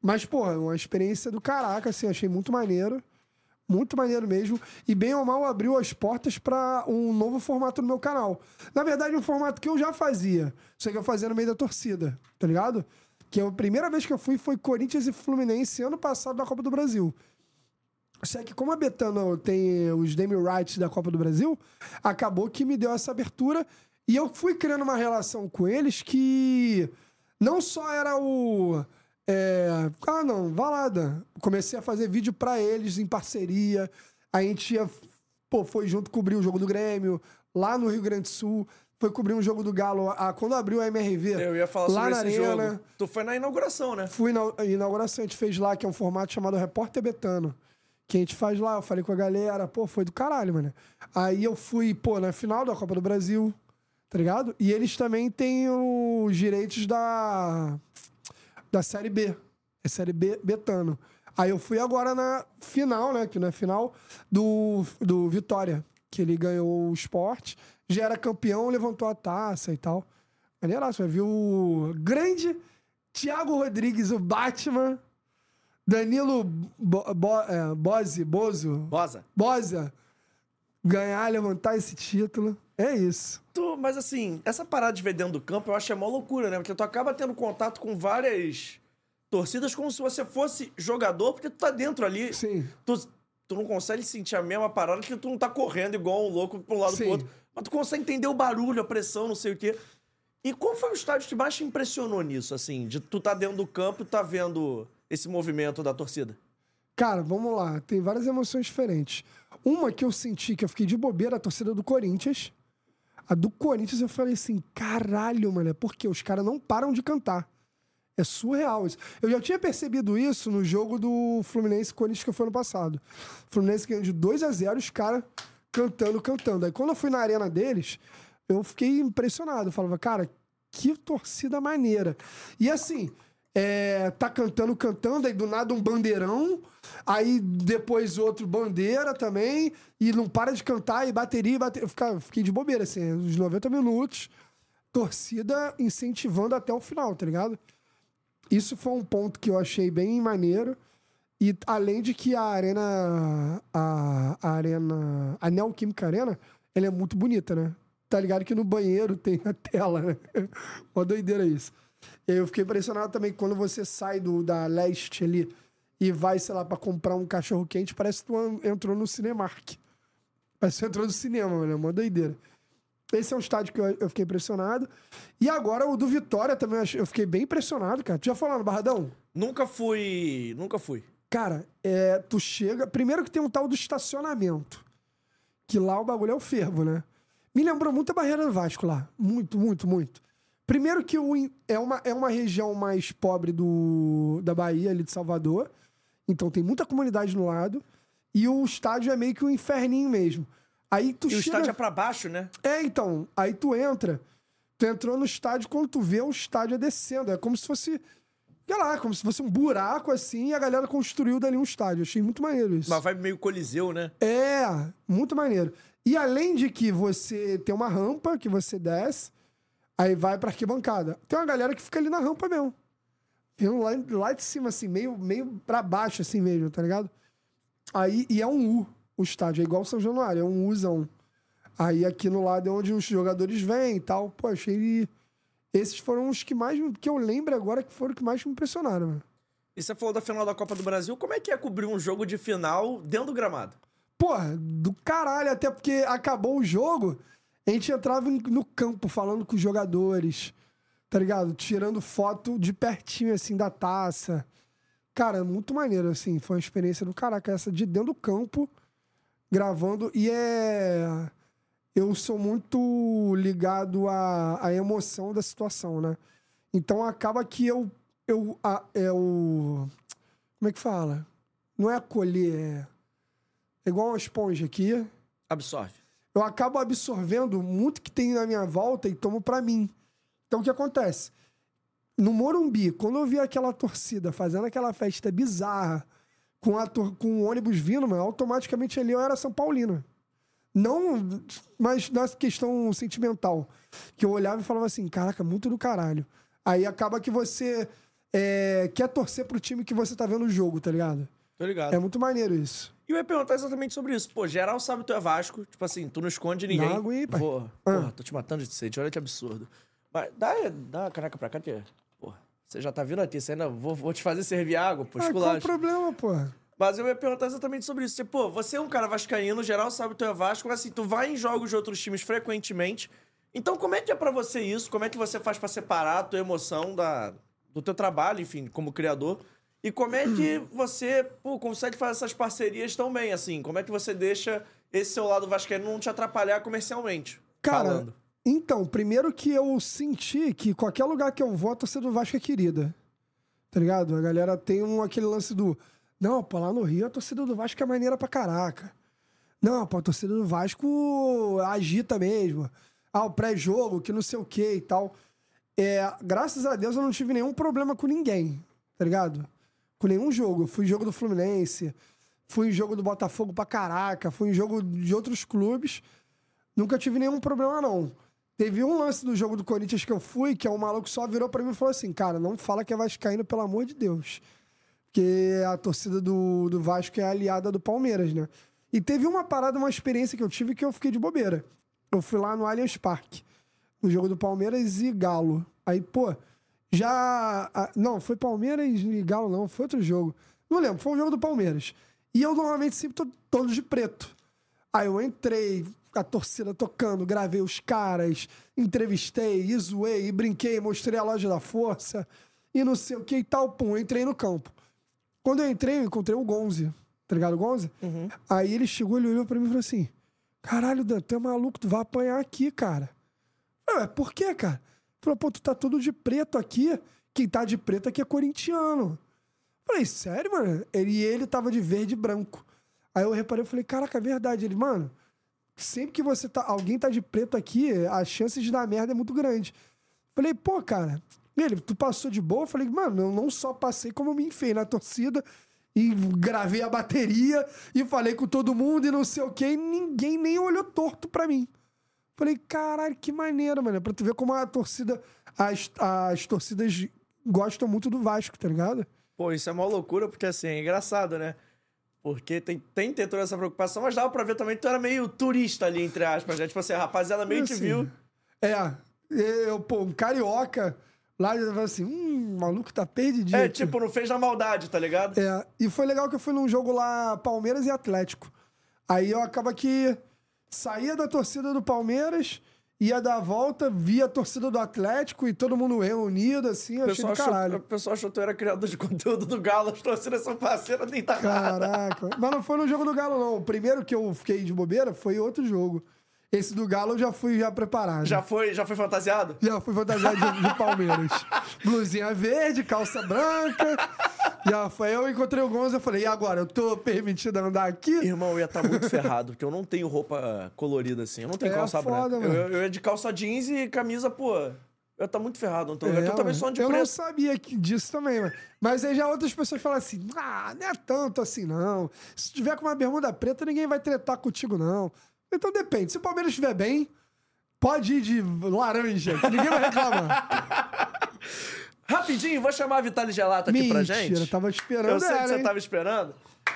Mas, pô, é uma experiência do caraca, assim, achei muito maneiro. Muito maneiro mesmo. E bem ou mal abriu as portas pra um novo formato no meu canal. Na verdade, um formato que eu já fazia. Só que eu fazia no meio da torcida, tá ligado? Que a primeira vez que eu fui foi Corinthians e Fluminense ano passado na Copa do Brasil. Só que como a Betano tem os Demi Rights da Copa do Brasil, acabou que me deu essa abertura e eu fui criando uma relação com eles que não só era o é, ah não, vá lá, Dan. Comecei a fazer vídeo pra eles em parceria. A gente ia, pô, foi junto cobrir o jogo do Grêmio lá no Rio Grande do Sul. Foi cobrir um jogo do Galo a, quando abriu a MRV. Eu ia falar lá sobre na esse arena. jogo. Tu foi na inauguração, né? Fui na inauguração, a gente fez lá, que é um formato chamado Repórter Betano. Que a gente faz lá, eu falei com a galera, pô, foi do caralho, mano. Aí eu fui, pô, na final da Copa do Brasil, tá ligado? E eles também têm os direitos da, da Série B. É Série B Betano. Aí eu fui agora na final, né? Que na final do, do Vitória, que ele ganhou o esporte, já era campeão, levantou a taça e tal. Maneiraço, vai ver o grande Thiago Rodrigues, o Batman, Danilo Bo, Bo, é, Bose, Bozo, Bosa. Bosa, ganhar, levantar esse título. É isso. Tu, mas assim, essa parada de ver dentro do campo eu acho que é mó loucura, né? Porque tu acaba tendo contato com várias torcidas como se você fosse jogador, porque tu tá dentro ali. Sim. Tu, tu não consegue sentir a mesma parada que tu não tá correndo igual um louco pra um lado Sim. pro outro. Mas tu consegue entender o barulho, a pressão, não sei o quê. E qual foi o estádio que mais te impressionou nisso, assim? De tu tá dentro do campo e tá vendo esse movimento da torcida? Cara, vamos lá. Tem várias emoções diferentes. Uma que eu senti que eu fiquei de bobeira, a torcida do Corinthians. A do Corinthians eu falei assim, caralho, mano, porque os caras não param de cantar. É surreal isso. Eu já tinha percebido isso no jogo do Fluminense Corinthians que foi ano passado. Fluminense ganhou de 2 a 0 os caras cantando, cantando. Aí quando eu fui na arena deles, eu fiquei impressionado. Eu falava, cara, que torcida maneira. E assim, é, tá cantando, cantando, aí do nada um bandeirão, aí depois outro bandeira também, e não para de cantar, e bateria, bateria. Fica- fiquei de bobeira, assim, os 90 minutos, torcida incentivando até o final, tá ligado? Isso foi um ponto que eu achei bem maneiro. E além de que a arena. A, a arena. A Neoquímica Arena, ela é muito bonita, né? Tá ligado que no banheiro tem a tela, né? Uma doideira isso. E aí eu fiquei impressionado também que quando você sai do, da leste ali e vai, sei lá, pra comprar um cachorro quente, parece que tu entrou no Cinemark. Parece que tu entrou no cinema, mano. É uma doideira. Esse é um estádio que eu, eu fiquei impressionado. E agora o do Vitória também eu fiquei bem impressionado, cara. Tu já falou no Barradão? Nunca fui. Nunca fui. Cara, é, tu chega. Primeiro que tem um tal do estacionamento. Que lá o bagulho é o fervo, né? Me lembrou muito a barreira do Vasco lá. Muito, muito, muito. Primeiro que o, é, uma, é uma região mais pobre do, da Bahia, ali de Salvador. Então tem muita comunidade no lado. E o estádio é meio que um inferninho mesmo. Aí tu E o chega... estádio é pra baixo, né? É, então. Aí tu entra. Tu entrou no estádio, quando tu vê o estádio é descendo. É como se fosse. Sei lá, como se fosse um buraco assim e a galera construiu dali um estádio. Achei muito maneiro isso. Uma vibe meio coliseu, né? É, muito maneiro. E além de que você tem uma rampa que você desce, aí vai pra arquibancada. Tem uma galera que fica ali na rampa mesmo. Vindo lá, lá de cima, assim, meio, meio pra baixo, assim mesmo, tá ligado? Aí, e é um U o estádio, é igual o São Januário, é um Uzão. Aí aqui no lado é onde os jogadores vêm e tal. Pô, achei. Esses foram os que mais. que eu lembro agora que foram os que mais me impressionaram, mano. E você falou da final da Copa do Brasil. Como é que é cobrir um jogo de final dentro do gramado? Porra, do caralho, até porque acabou o jogo, a gente entrava no campo falando com os jogadores, tá ligado? Tirando foto de pertinho, assim, da taça. Cara, muito maneiro, assim, foi uma experiência do caraca, essa de dentro do campo, gravando, e é... Eu sou muito ligado à, à emoção da situação, né? Então acaba que eu... eu a, é o... Como é que fala? Não é acolher, é... É igual uma esponja aqui. Absorve. Eu acabo absorvendo muito que tem na minha volta e tomo pra mim. Então o que acontece? No Morumbi, quando eu vi aquela torcida fazendo aquela festa bizarra, com, a com o ônibus vindo, mano, automaticamente ali eu era São Paulino. Não, mas na questão sentimental. Que eu olhava e falava assim: caraca, muito do caralho. Aí acaba que você é, quer torcer pro time que você tá vendo o jogo, tá ligado? Tô ligado. É muito maneiro isso. E eu ia perguntar exatamente sobre isso. Pô, geral sabe que tu é Vasco. Tipo assim, tu não esconde ninguém. Água aí, pai. Pô, Ah. porra, tô te matando de sede. Olha que absurdo. Mas dá, dá a caneca pra cá, que... Porra, você já tá vindo aqui. Você ainda... Vou, vou te fazer servir água, pô, Ah, qual o problema, porra? Mas eu ia perguntar exatamente sobre isso. Você, pô, você é um cara vascaíno, geral sabe que tu é Vasco, mas assim, tu vai em jogos de outros times frequentemente. Então, como é que é pra você isso? Como é que você faz pra separar a tua emoção da, do teu trabalho, enfim, como criador? E como é que você, pô, consegue fazer essas parcerias tão bem, assim? Como é que você deixa esse seu lado vascaíno não te atrapalhar comercialmente? Cara, falando? então, primeiro que eu senti que qualquer lugar que eu vou, a torcida do Vasco é querida. Tá ligado? A galera tem um, aquele lance do. Não, pô, lá no Rio a torcida do Vasco é maneira pra caraca. Não, pô, a torcida do Vasco agita mesmo. Ah, o pré-jogo, que não sei o que e tal. É, graças a Deus eu não tive nenhum problema com ninguém, tá ligado? Com nenhum jogo. Fui em jogo do Fluminense, fui em jogo do Botafogo pra caraca, fui em jogo de outros clubes. Nunca tive nenhum problema, não. Teve um lance do jogo do Corinthians que eu fui, que é um maluco só virou pra mim e falou assim: Cara, não fala que é Vascaíno, pelo amor de Deus. Porque a torcida do, do Vasco é aliada do Palmeiras, né? E teve uma parada, uma experiência que eu tive que eu fiquei de bobeira. Eu fui lá no Allianz Parque, no jogo do Palmeiras e Galo. Aí, pô, já. a- Não, foi Palmeiras e Galo, não, foi outro jogo. Não lembro, foi um jogo do Palmeiras. E eu normalmente sempre tô todo de preto. Aí eu entrei, a torcida tocando, gravei os caras, entrevistei, e zoei, e brinquei, mostrei a loja da força, e não sei o que e tal, pum, entrei no campo. Quando eu entrei, eu encontrei o Gonze, tá ligado, o Gonze? Aí ele chegou, ele olhou pra mim e falou assim: Caralho, Dan, tu é maluco, tu vai apanhar aqui, cara. Eu, é, por quê, cara? Falou, pô, tu tá todo de preto aqui. Quem tá de preto aqui é corintiano. Falei, sério, mano? Ele, e ele tava de verde e branco. Aí eu reparei, eu falei, caraca, é verdade. Ele, mano, sempre que você tá. Alguém tá de preto aqui, a chance de dar merda é muito grande. Falei, pô, cara. Ele, tu passou de boa? Eu falei, mano, eu não só passei, como eu me enfiei na torcida e gravei a bateria e falei com todo mundo e não sei o que, e ninguém nem olhou torto pra mim. Falei, caralho, que maneiro, mano. Pra tu ver como a torcida. As, as torcidas gostam muito do Vasco, tá ligado? Pô, isso é uma loucura, porque assim, é engraçado, né? Porque tem, tem ter toda essa preocupação, mas dava pra ver também que tu era meio turista ali, entre aspas, né? Tipo assim, a rapaziada meio te Assim, viu. É. Eu, pô, um carioca lá eu falei assim, hum, o maluco tá perdidinho. É, aqui. tipo, não fez na maldade, tá ligado? É, e foi legal que eu fui num jogo lá, Palmeiras e Atlético. Aí eu acaba que saía da torcida do Palmeiras, ia dar a volta, via a torcida do Atlético e todo mundo reunido, assim, eu achei do achou, caralho. o pessoal achou que tu era criador de conteúdo do Galo, as torcidas são parceiras, nem tá. Caraca. Mas não foi no jogo do Galo, não. O primeiro que eu fiquei de bobeira foi outro jogo. Esse do Galo eu já fui já preparado. Já foi, já foi fantasiado? Já fui fantasiado de, de Palmeiras. Blusinha verde, calça branca. Já foi. Eu encontrei o Gonzo e falei, e agora? Eu tô permitido andar aqui? Irmão, eu ia estar muito ferrado, porque eu não tenho roupa colorida assim. Eu não tenho É calça foda, branca. Eu, eu ia de calça jeans e camisa, pô. Eu ia estar muito ferrado. Não tô, É, eu também sou de eu não preto. sabia que- disso também, mano. Mas aí já outras pessoas falam assim: ah, não é tanto assim, não. Se tiver com uma bermuda preta, ninguém vai tretar contigo, não. Então depende. Se o Palmeiras estiver bem, pode ir de laranja, que ninguém vai reclamar. Rapidinho, vou chamar a Vitale Gelato aqui pra Mentira, gente. eu tava esperando Eu sei que ela, você hein? tava esperando.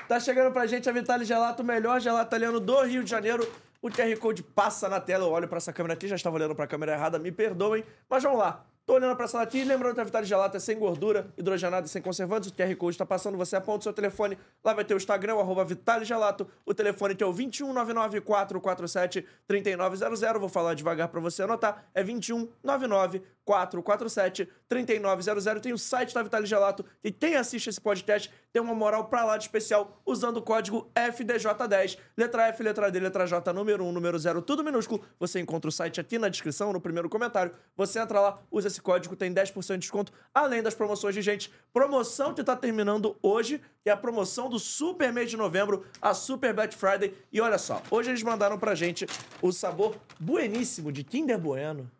Tá chegando pra gente a Vitale Gelato, o melhor gelato italiano do Rio de Janeiro. O QR Code passa na tela, eu olho pra essa câmera aqui, já estava olhando pra câmera errada, me perdoem. Mas vamos lá. Tô olhando pra essa aqui, lembrando que a Vitale Gelato é sem gordura, hidrogenada e sem conservantes. O QR Code tá passando, você aponta o seu telefone. Lá vai ter o Instagram, arroba Vitale Gelato. O telefone que é o 21994473900. Vou falar devagar pra você anotar. É 21994473900. Tem o site da Vitale Gelato. E quem assiste esse podcast tem uma moral pra lá de especial usando o código FDJ10. Letra F, letra D, letra J, número 1, número 0, tudo minúsculo. Você encontra o site aqui na descrição, no primeiro comentário. Você entra lá, usa esse código, tem 10% de desconto, além das promoções de gente. Promoção que tá terminando hoje, que é a promoção do super mês de novembro, a Super Black Friday. E olha só, hoje eles mandaram pra gente o sabor bueníssimo de Kinder Bueno.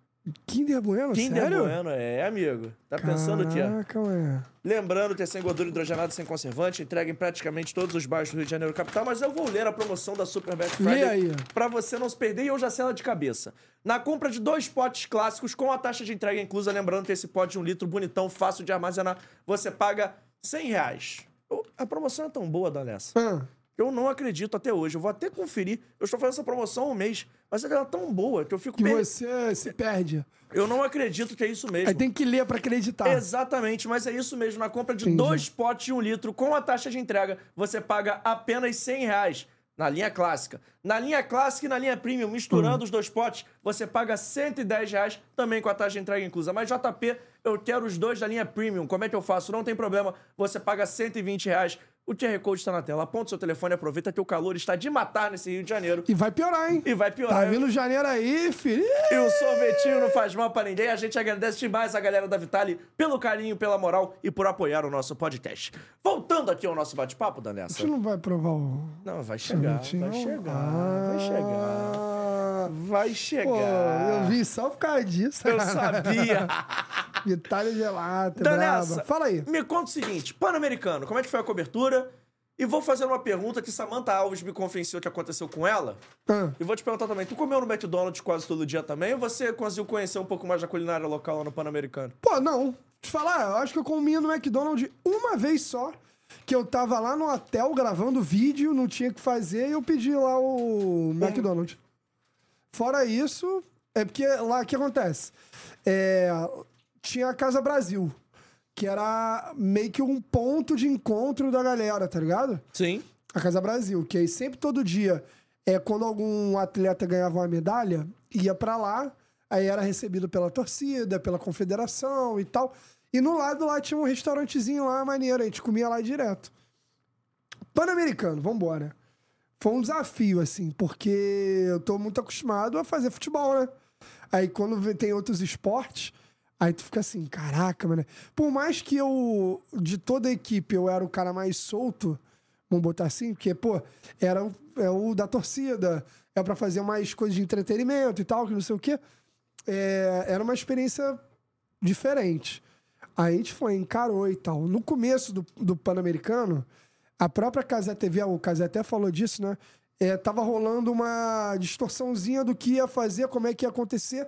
Kinder Bueno, Kinder sério? Bueno, é, amigo. Tá pensando que é. Caraca, mano. Lembrando que é sem gordura hidrogenada, sem conservante, entrega em praticamente todos os bairros do Rio de Janeiro capital, mas eu vou ler a promoção da Super Black Friday pra você não se perder e eu já sei ela de cabeça. Na compra de dois potes clássicos com a taxa de entrega inclusa, lembrando que esse pote de um litro bonitão, fácil de armazenar, você paga 100 reais. A promoção é tão boa, Danessa. Ah, Eu não acredito até hoje. Eu vou até conferir. Eu estou fazendo essa promoção há um mês, mas ela é tão boa que eu fico que meio... você se perde. Eu não acredito que é isso mesmo. Aí tem que ler pra acreditar. Exatamente, mas é isso mesmo. Na compra de Entendi. dois potes de um litro com a taxa de entrega, você paga apenas 100 reais. Na linha clássica. Na linha clássica e na linha premium, misturando os dois potes, você paga 110 reais também com a taxa de entrega inclusa. Mas JP, eu quero os dois da linha premium. Como é que eu faço? Não tem problema. Você paga 120 reais. O QR Code está na tela. Aponta o seu telefone, aproveita que o calor está de matar nesse Rio de Janeiro. E vai piorar, hein? E vai piorar. Tá vindo janeiro aí, filho. E o sorvetinho não faz mal pra ninguém. A gente agradece demais a galera da Vitale pelo carinho, pela moral e por apoiar o nosso podcast. Voltando aqui ao nosso bate-papo, Danessa. Você não vai provar o. Não, vai chegar, vai sorvetinho? chegar, vai chegar. Ah, Vai Pô, chegar. eu vim só por causa disso. Eu sabia. Itália gelada, Então, brava. Fala aí. Me conta o seguinte: Pan-Americano, como é que foi a cobertura? E vou fazer uma pergunta que Samantha Alves me convenceu que aconteceu com ela. Ah, E vou te perguntar também: tu comeu no McDonald's quase todo dia também? Ou você conseguiu conhecer um pouco mais da culinária local lá no Pan-Americano? Pô, não. Te falar, eu acho que eu comi no McDonald's uma vez só. Que eu tava lá no hotel gravando vídeo, não tinha o que fazer, e eu pedi lá o McDonald's. Fora isso, é porque lá o que acontece? É, tinha a Casa Brasil, que era meio que um ponto de encontro da galera, tá ligado? Sim. a Casa Brasil, que aí sempre todo dia, é quando algum atleta ganhava uma medalha, ia pra lá, aí era recebido pela torcida, pela confederação e tal. E no lado lá tinha um restaurantezinho lá maneiro, a gente comia lá direto. Pan-Americano, vambora. Foi um desafio, assim, porque eu tô muito acostumado a fazer futebol, né? Aí quando tem outros esportes, aí tu fica assim, caraca, mano. Por mais que eu, de toda a equipe, eu era o cara mais solto, vamos botar assim, porque, pô, era o, é o da torcida, é pra fazer mais coisas de entretenimento e tal, que não sei o quê. É, era uma experiência diferente. Aí a gente foi, encarou e tal. No começo do, do Pan-Americano, a própria Casé TV, o Casé até falou disso, né? É, tava rolando uma distorçãozinha do que ia fazer, como é que ia acontecer,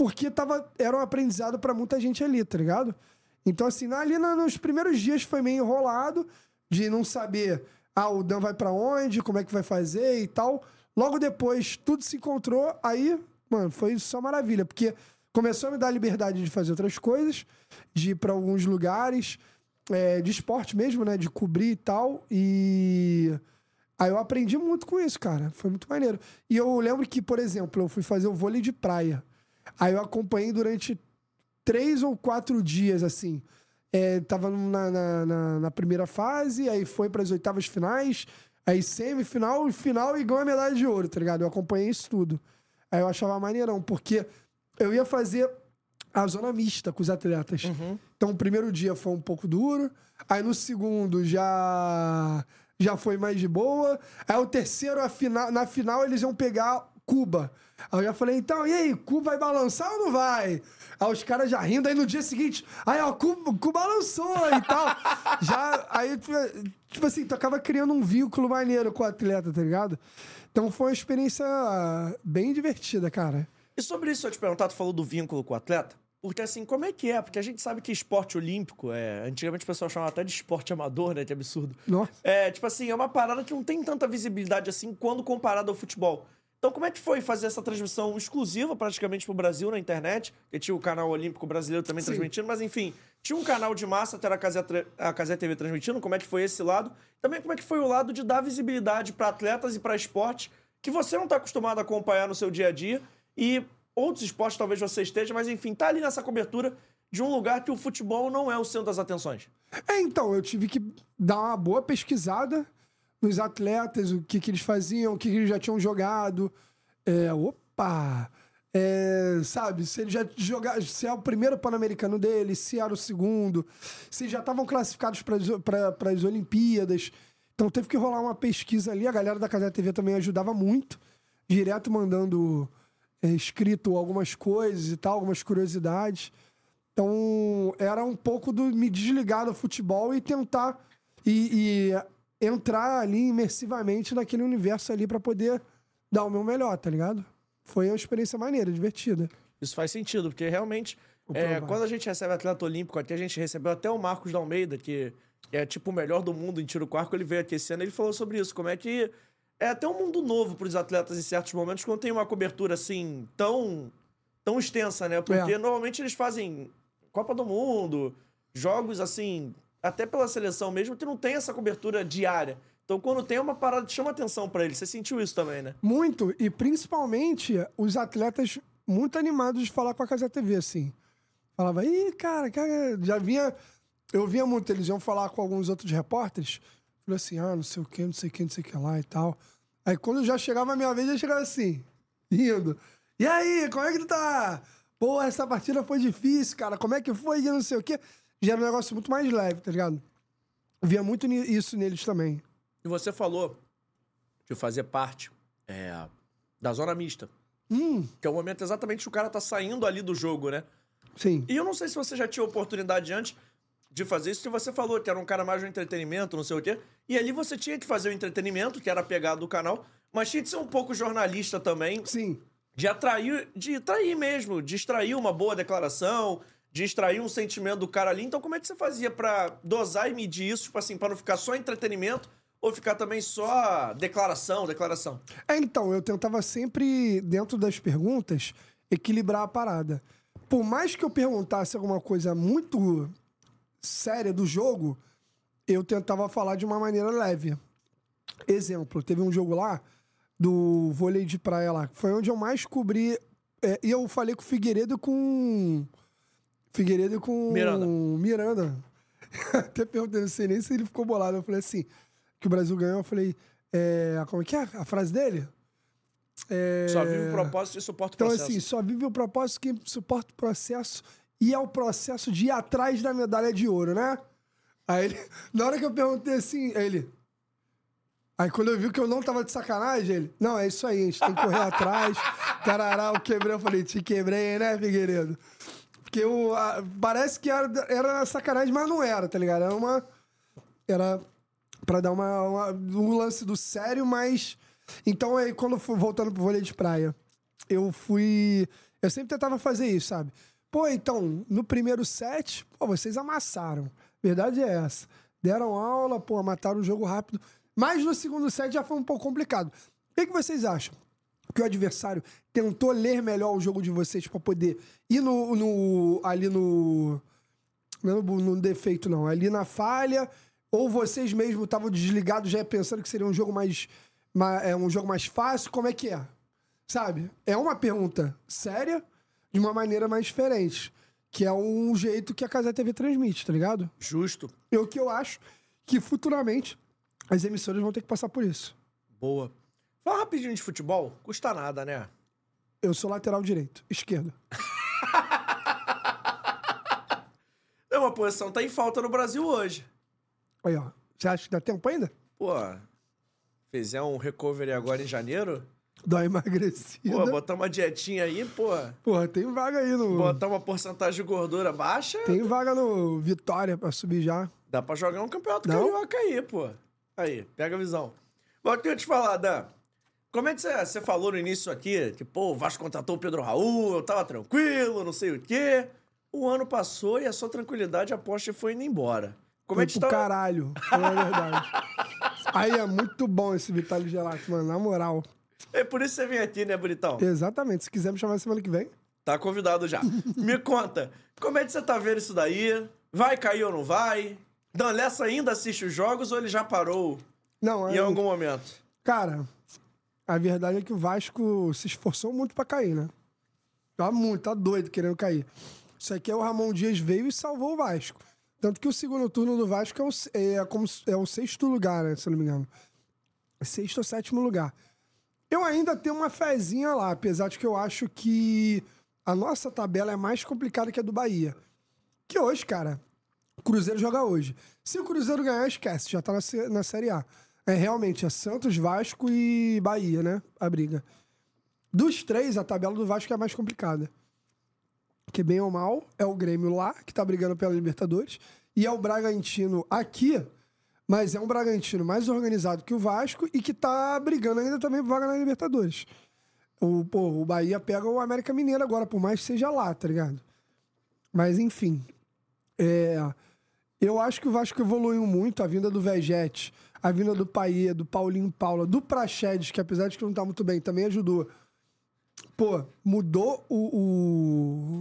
porque tava, era um aprendizado pra muita gente ali, tá ligado? Então, assim, ali nos primeiros dias foi meio enrolado de não saber, ah, o Dan vai pra onde, como é que vai fazer e tal. Logo depois, tudo se encontrou, aí, mano, foi só maravilha, porque começou a me dar liberdade de fazer outras coisas, de ir pra alguns lugares, é, de esporte mesmo, né? De cobrir e tal. E aí eu aprendi muito com isso, cara. Foi muito maneiro. E eu lembro que, por exemplo, eu fui fazer o vôlei de praia. Aí eu acompanhei durante três ou quatro dias, assim. É, tava na, na, na- na primeira fase, aí foi para as oitavas finais, aí semifinal e final e ganhou a medalha de ouro, tá ligado? Eu acompanhei isso tudo. Aí eu achava maneirão, porque eu ia fazer a zona mista com os atletas. Então, o primeiro dia foi um pouco duro, aí no segundo já já foi mais de boa. Aí o terceiro, a final, na final, eles iam pegar Cuba. Aí eu já falei, então, e aí, Cuba vai balançar ou não vai? Aí os caras já rindo, aí no dia seguinte, aí ó, Cuba, Cuba balançou e tal. já, aí, tipo assim, tu acaba criando um vínculo maneiro com o atleta, tá ligado? Então foi uma experiência bem divertida, cara. E sobre isso eu te perguntar, tu falou do vínculo com o atleta? Porque assim, como é que é? Porque a gente sabe que esporte olímpico é. Antigamente o pessoal chamava até de esporte amador, né? Que absurdo. Nossa. É, tipo assim, é uma parada que não tem tanta visibilidade assim quando comparado ao futebol. Então, como é que foi fazer essa transmissão exclusiva praticamente pro Brasil na internet? Que tinha o canal Olímpico Brasileiro também Sim. transmitindo, mas enfim, tinha um canal de massa, até a Casé, a Casé TV transmitindo. Como é que foi esse lado? Também como é que foi o lado de dar visibilidade para atletas e para esporte que você não tá acostumado a acompanhar no seu dia a dia e outros esportes talvez você esteja, mas enfim, tá ali nessa cobertura de um lugar que o futebol não é o centro das atenções. É, então, eu tive que dar uma boa pesquisada nos atletas, o que, que eles faziam, o que, que eles já tinham jogado. É, opa! É, sabe, se ele já jogaram, se é o primeiro Pan-Americano dele, se era o segundo, se já estavam classificados para as Olimpíadas. Então teve que rolar uma pesquisa ali. A galera da Casa TV também ajudava muito, direto mandando é, escrito algumas coisas e tal, algumas curiosidades. Então, era um pouco do me desligar do futebol e tentar e, e entrar ali imersivamente naquele universo ali pra poder dar o meu melhor, tá ligado? Foi uma experiência maneira, divertida. Isso faz sentido, porque realmente, é, quando a gente recebe atleta olímpico aqui, a gente recebeu até o Marcos da Almeida, que é tipo o melhor do mundo em tiro com arco, ele veio aqui esse ano, ele falou sobre isso, como é que é até um mundo novo para os atletas em certos momentos, quando tem uma cobertura assim, tão, tão extensa, né? Porque É. normalmente eles fazem Copa do Mundo, jogos assim, até pela seleção mesmo, que não tem essa cobertura diária. Então, quando tem é uma parada chama atenção para eles. Você sentiu isso também, né? Muito, e principalmente os atletas muito animados de falar com a Casa TV, assim. Falava, ih, cara, cara, já vinha. Eu via muito, eles iam falar com alguns outros repórteres. Falei assim, ah, não sei o que, não sei o que, não sei o que lá e tal. Aí quando já chegava a minha vez, já chegava assim, rindo. E aí, como é que tu tá? Pô, essa partida foi difícil, cara. Como é que foi? E não sei o quê. Já era um negócio muito mais leve, tá ligado? Eu via muito isso neles também. E você falou de fazer parte é, da zona mista. Hum, Que é o momento exatamente que o cara tá saindo ali do jogo, né? Sim. E eu não sei se você já tinha oportunidade antes de fazer isso, que você falou que era um cara mais do entretenimento, não sei o quê. E ali você tinha que fazer o entretenimento, que era a pegada do canal, mas tinha que ser um pouco jornalista também, Sim. de atrair, de atrair mesmo, de extrair uma boa declaração, de extrair um sentimento do cara ali. Então, como é que você fazia pra dosar e medir isso, tipo assim, pra não ficar só entretenimento ou ficar também só declaração, declaração? É, então, eu tentava sempre, dentro das perguntas, equilibrar a parada. Por mais que eu perguntasse alguma coisa muito séria do jogo, eu tentava falar de uma maneira leve. Exemplo, teve um jogo lá do vôlei de praia lá, foi onde eu mais cobri. é, e eu falei com o Figueiredo com. Figueiredo com. Miranda. Miranda. Até perguntei, não sei nem se ele ficou bolado. Eu falei assim: que o Brasil ganhou. Eu falei, é, como é que é a frase dele? É, Só vive o propósito e suporta o Então, processo. assim, só vive o propósito que suporta o processo e é o processo de ir atrás da medalha de ouro, né? Aí ele, na hora que eu perguntei assim, ele. Aí quando eu vi que eu não tava de sacanagem, ele. Não, é isso aí, a gente tem que correr atrás. Tarará, eu quebrei, eu falei, te quebrei, né, Figueiredo? Porque o, a- parece que era, era sacanagem, mas não era, tá ligado? Era uma. Era pra dar uma, uma- um lance do sério, mas. Então, aí, quando eu fui voltando pro vôlei de praia, eu fui. Eu sempre tentava fazer isso, sabe? Pô, então, no primeiro set, pô, vocês amassaram. Verdade é essa. Deram aula, pô, mataram o jogo rápido. Mas no segundo set já foi um pouco complicado. O que, que vocês acham? Que o adversário tentou ler melhor o jogo de vocês pra poder ir no, no- ali no, não é no, no defeito, não. Ali na falha, ou vocês mesmos estavam desligados já pensando que seria um jogo mais, ma- é, um jogo mais fácil? Como é que é? Sabe? É uma pergunta séria de uma maneira mais diferente. Que é um jeito que a Casa TV transmite, tá ligado? Justo. E o que eu acho que futuramente as emissoras vão ter que passar por isso. Boa. Fala rapidinho de futebol. Custa nada, né? Eu sou lateral direito, esquerda. É uma posição, tá em falta no Brasil hoje. Aí, ó. Você acha que dá tempo ainda? Pô, fizer um recovery agora em janeiro, Dá uma emagrecida. pô, botar uma dietinha aí, pô, Porra, tem vaga aí no. botar uma porcentagem de gordura baixa, Tem vaga no Vitória pra subir já. dá pra jogar um campeonato Não? carioca aí, pô. Aí, pega a visão. Mas eu queria te falar, Dan, como é que você, falou no início aqui, que, pô, o Vasco contratou o Pedro Raul, eu tava tranquilo, não sei o quê. O ano passou e a sua tranquilidade, aposta, foi indo embora. Como é que tá... caralho. É verdade. Aí é muito bom esse Vitali Gelato, mano. Na moral. É por isso que você vem aqui, né, bonitão? Exatamente. Se quiser me chamar semana que vem. Tá convidado já. Me conta, como é que você tá vendo isso daí? Vai cair ou não vai? Dan Lessa ainda assiste os jogos ou ele já parou Não, em é. algum momento? Cara, a verdade é que o Vasco se esforçou muito pra cair, né? Tá muito, tá doido querendo cair. Isso aqui é o Ramon Dias veio e salvou o Vasco. Tanto que o segundo turno do Vasco é o, se- é como, é o sexto lugar, né? Se eu não me engano. É Sexto ou sétimo lugar. Eu ainda tenho uma fezinha lá, apesar de que eu acho que a nossa tabela é mais complicada que a do Bahia. Que hoje, cara, o Cruzeiro joga hoje. Se o Cruzeiro ganhar, esquece, já tá na, na Série A. É realmente, é Santos, Vasco e Bahia, né? A briga. Dos três, a tabela do Vasco é a mais complicada. Que bem ou mal, é o Grêmio lá, que tá brigando pela Libertadores, e é o Bragantino aqui, mas é um Bragantino mais organizado que o Vasco e que tá brigando ainda também por vaga na Libertadores. O, pô, o Bahia pega o América Mineiro agora, por mais que seja lá, tá ligado? Mas enfim. É, eu acho que o Vasco evoluiu muito. A vinda do Vegete, a vinda do Paia, do Paulinho Paula, do Praxedes, que apesar de que não tá muito bem, também ajudou. Pô, mudou o,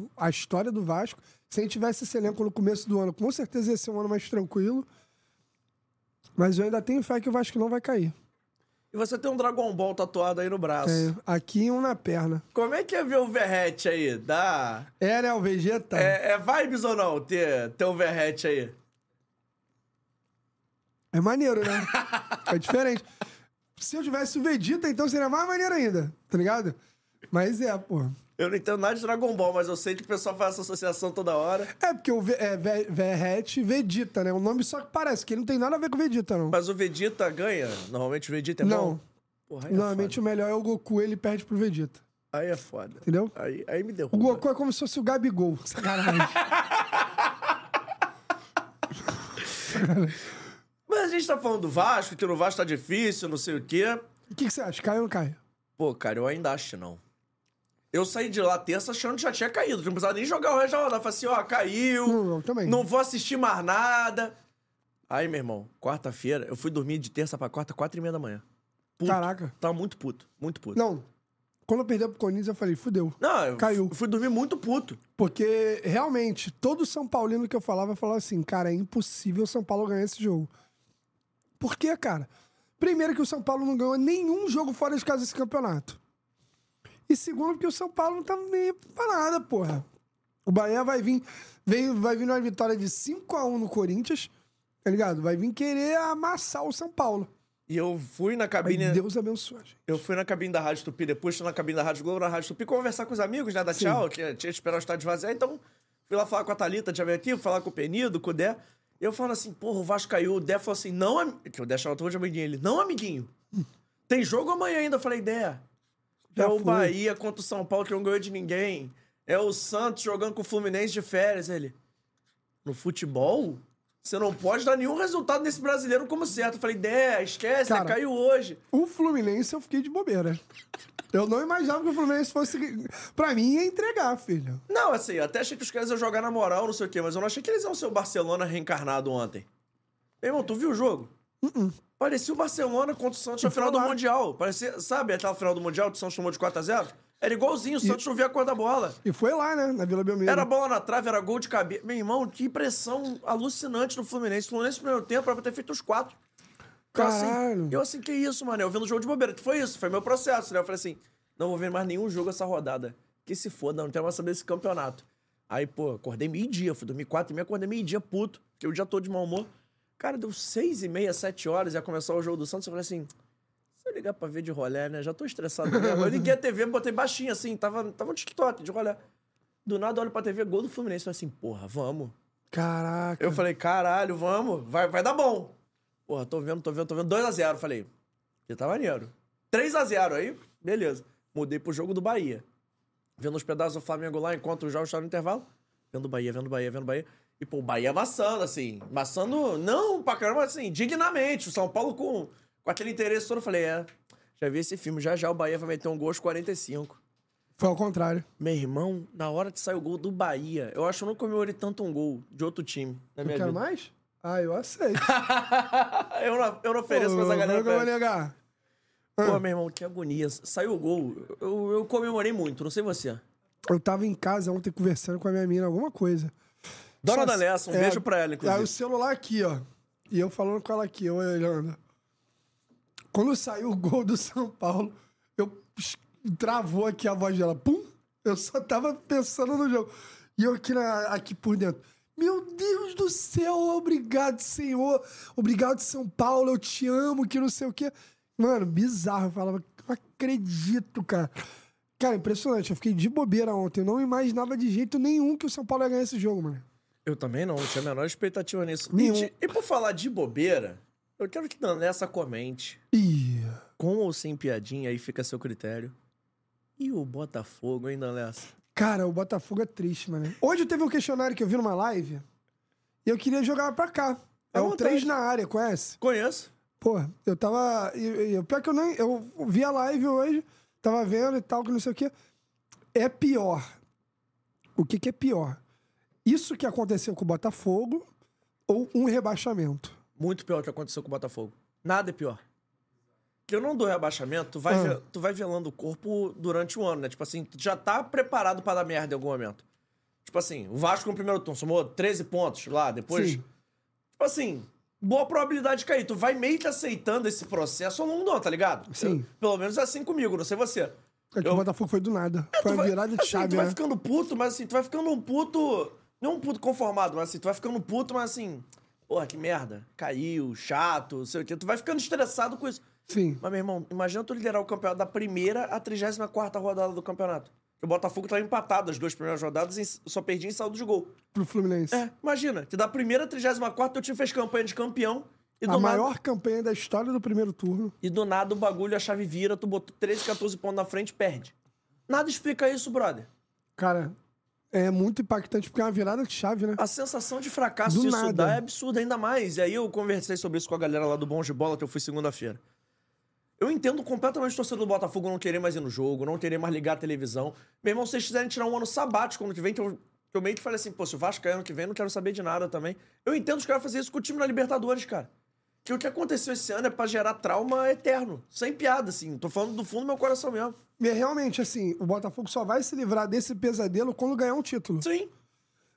o- a história do Vasco. Se a gente tivesse esse elenco no começo do ano, com certeza ia ser um ano mais tranquilo. Mas eu ainda tenho fé que o Vasco não vai cair. E você tem um Dragon Ball tatuado aí no braço. É, aqui e um na perna. Como é que é ver o Verrete aí? Dá... É, né? O Vegeta? É, é vibes ou não ter, ter um Verrete aí? É maneiro, né? é diferente. Se eu tivesse o Vegeta, então seria mais maneiro ainda, tá ligado? Mas é, pô. Eu não entendo nada de Dragon Ball, mas eu sei que o pessoal faz essa associação toda hora. É, porque o Ve é, Ve Verrete Vegeta, né? O nome só que parece, que ele não tem nada a ver com Vegeta, não. Mas o Vegeta ganha? Normalmente o Vegeta é não. bom? Porra, é Normalmente o melhor é o Goku, ele perde pro Vegeta. Aí é foda. Entendeu? Aí, aí me O derruba. Goku é como se fosse o Gabigol. Sacanagem. Mas a gente tá falando do Vasco, que no Vasco tá difícil, não sei o quê. O que, que você acha? Cai ou não cai? Pô, cara, eu ainda acho não. Eu saí de lá terça achando que já tinha caído. Não precisava nem jogar o resto da rodada. Falei assim, ó, caiu. Não, não, também. Não vou assistir mais nada. Aí, meu irmão, quarta-feira, eu fui dormir de terça pra quarta, quatro e meia da manhã. Puto. Caraca. Tava muito puto, muito puto. Não. Quando eu perdi pro Corinthians, eu falei, fudeu. Não, eu Caiu. fu- fui dormir muito puto. Porque, realmente, todo São Paulino que eu falava, falava assim, cara, é impossível o São Paulo ganhar esse jogo. Por quê, cara? Primeiro que o São Paulo não ganhou nenhum jogo fora de casa desse campeonato. E segundo, porque o São Paulo não tá nem pra nada, porra. O Bahia vai vir, vem, vai vir numa vitória de 5 a 1 no Corinthians, tá ligado? Vai vir querer amassar o São Paulo. E eu fui na cabine. Deus abençoe, gente. Eu fui na cabine da Rádio Tupi, depois fui na cabine da Rádio Globo, na Rádio Tupi, conversar com os amigos, né, da Sim. Tchau, que tinha que esperar o estádio vazio. Então, fui lá falar com a Thalita, já veio aqui, falar com o Penido, com o Dé. Eu falando assim, porra, o Vasco caiu. O Dé falou assim, não, am... que o Dé chamava todo de amiguinho. Ele, não, amiguinho. Tem jogo amanhã ainda. Eu falei, Dé, é o. Bahia contra o São Paulo que não ganhou de ninguém. É o Santos jogando com o Fluminense de férias. Ele, no futebol, você não pode dar nenhum resultado nesse brasileiro como certo. Eu falei, Dé, esquece, Cara, caiu hoje. O Fluminense eu fiquei de bobeira. Eu não imaginava que o Fluminense fosse. Pra mim, ia entregar, filho. Não, assim, eu até achei que os caras iam jogar na moral, não sei o quê, mas eu não achei que eles iam ser o Barcelona reencarnado ontem. Meu irmão, tu viu o jogo? Parecia o Barcelona contra o Santos na E final do. Mundial. Parecia, sabe aquela final do Mundial que o Santos tomou de 4x0? Era igualzinho, o Santos não via a cor da bola. E foi lá, né? Na Vila Belmiro. Era bola na trave, era gol de cabeça. Meu irmão, que impressão alucinante do Fluminense. O Fluminense no primeiro tempo era pra ter feito os quatro. Eu assim, Caralho. eu assim, que isso, mano? Eu vendo o jogo de bobeira. Foi isso, foi meu processo, né? Eu falei assim, não vou ver mais nenhum jogo essa rodada. Que se foda, não quero mais saber desse campeonato. Aí, pô, acordei meio-dia, fui dormir quatro e meia, acordei meio-dia puto, porque o dia todo de mau humor. Cara, deu seis e meia, sete horas, ia começar o jogo do Santos, eu falei assim, se eu ligar pra ver de rolé, né? Já tô estressado mesmo. Eu liguei a TV, botei baixinho assim, tava, tava no TikTok, de rolé. Do nada, olho pra TV, gol do Fluminense, eu falei assim, porra, vamos. Caraca. Eu falei, caralho, vamos, vai, vai dar bom. Porra, tô vendo, tô vendo, tô vendo. 2x0. Falei, que tá maneiro. 3x0, aí, beleza. Mudei pro jogo do Bahia. Vendo os pedaços do Flamengo lá, enquanto o jogo estava no intervalo. Vendo o Bahia, vendo o Bahia, vendo o Bahia. E, pô, o Bahia amassando, assim. Amassando, não pra caramba, assim, dignamente. O São Paulo com, com aquele interesse todo. Eu falei, é, já vi esse filme. Já já o Bahia vai meter um gol aos 45. Foi ao contrário. Meu irmão, na hora que saiu o gol do Bahia, eu acho que eu não comemorei tanto um gol de outro time na minha quero vida. mais? Ah, eu aceito. eu, não, eu não ofereço, mas a galera Como é eu vou negar? Pô, Ah. meu irmão, que agonia. Saiu o gol. Eu, eu comemorei muito, não sei você. Eu tava em casa ontem conversando com a minha mina alguma coisa. Dona Só- da Lessa, um é, beijo pra ela, Aí o inclusive. celular aqui, ó. E eu falando com ela aqui, eu olhando. Quando saiu o gol do São Paulo, eu travou aqui a voz dela. Pum! Eu só tava pensando no jogo. E eu aqui, na- aqui por dentro. Meu Deus do céu, obrigado, Senhor. Obrigado, São Paulo, eu te amo, que não sei o quê. Mano, bizarro. Eu falava, não acredito, cara. Cara, impressionante. Eu fiquei de bobeira ontem. Eu não imaginava de jeito nenhum que o São Paulo ia ganhar esse jogo, mano. Eu também não, não tinha a menor expectativa nisso. E, Nenhum. de- e por falar de bobeira, eu quero que Danessa comente. Ih. Com ou sem piadinha, aí fica a seu critério. E o Botafogo, hein, Danessa? Cara, o Botafogo é triste, mano. Hoje teve um questionário que eu vi numa live e eu queria jogar pra cá. É À o vontade. 3 na área, conhece? Conheço. Pô, eu tava. E, e, pior que eu nem. Eu vi a live hoje, tava vendo e tal, que não sei o quê. É pior. O que, que é pior? Isso que aconteceu com o Botafogo ou um rebaixamento? Muito pior que aconteceu com o Botafogo. Nada é pior. Que eu não dou rebaixamento, tu vai, Ah. ve- tu vai velando o corpo durante o ano, né? Tipo assim, tu já tá preparado pra dar merda em algum momento. Tipo assim, o Vasco no primeiro turno somou 13 pontos lá, depois. Sim. Tipo assim, boa probabilidade de cair. Tu vai meio que aceitando esse processo ao longo do ano, tá ligado? Sim. Eu- pelo menos é assim comigo, não sei você. É que Eu- o Botafogo foi do nada. É, Foi uma vai- virada de assim, chave, Tu vai né? ficando puto, mas assim, tu vai ficando um puto. Não um puto conformado, mas assim, tu vai ficando puto, mas assim. Porra, que merda. Caiu, chato, não sei o quê. Tu vai ficando estressado com isso. Sim. Mas, meu irmão, imagina tu liderar o campeonato da primeira à 34 rodada do campeonato. O Botafogo tava empatado as duas primeiras rodadas e só perdia em saldo de gol. Pro Fluminense. É, imagina, que da primeira à 34 teu time fez campanha de campeão e a nada, maior campanha da história do primeiro turno. e do nada o bagulho, a chave vira, tu botou 13, 14 pontos na frente perde. Nada explica isso, brother. Cara, é muito impactante porque é uma virada de chave, né? A sensação de fracasso Do isso nada. dá é absurda ainda mais. E aí eu conversei sobre isso com a galera lá do Bons de Bola, que eu fui segunda-feira. Eu entendo completamente o torcedor do Botafogo não querer mais ir no jogo, não querer mais ligar a televisão. Meu irmão, se vocês quiserem tirar um ano sabático ano que vem, que eu, que eu meio que falei assim, pô, se o Vasco cair ano que vem, não quero saber de nada também. Eu entendo os caras fazer isso com o time na Libertadores, cara. Que o que aconteceu esse ano é pra gerar trauma eterno. Sem piada, assim. Tô falando do fundo do meu coração mesmo. E é realmente, assim, o Botafogo só vai se livrar desse pesadelo quando ganhar um título. Sim.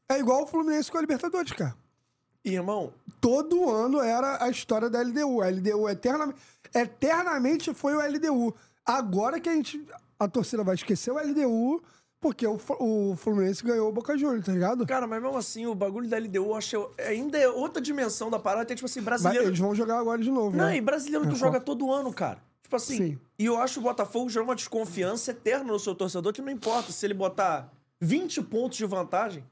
É igual o Fluminense com a Libertadores, cara. E, irmão, Todo ano era a história da LDU. A LDU eternamente, eternamente foi o LDU. Agora que a gente. A torcida vai esquecer o LDU, porque o, o Fluminense ganhou o Boca Juniors, tá ligado? Cara, mas mesmo assim, o bagulho da LDU, eu acho ainda é outra dimensão da parada. Tem, tipo assim, brasileiro. eles vão jogar agora de novo. Não, né? e brasileiro tu É, joga todo ano, cara. Tipo assim. Sim. E eu acho o Botafogo gerou uma desconfiança eterna no seu torcedor, que não importa se ele botar 20 pontos de vantagem,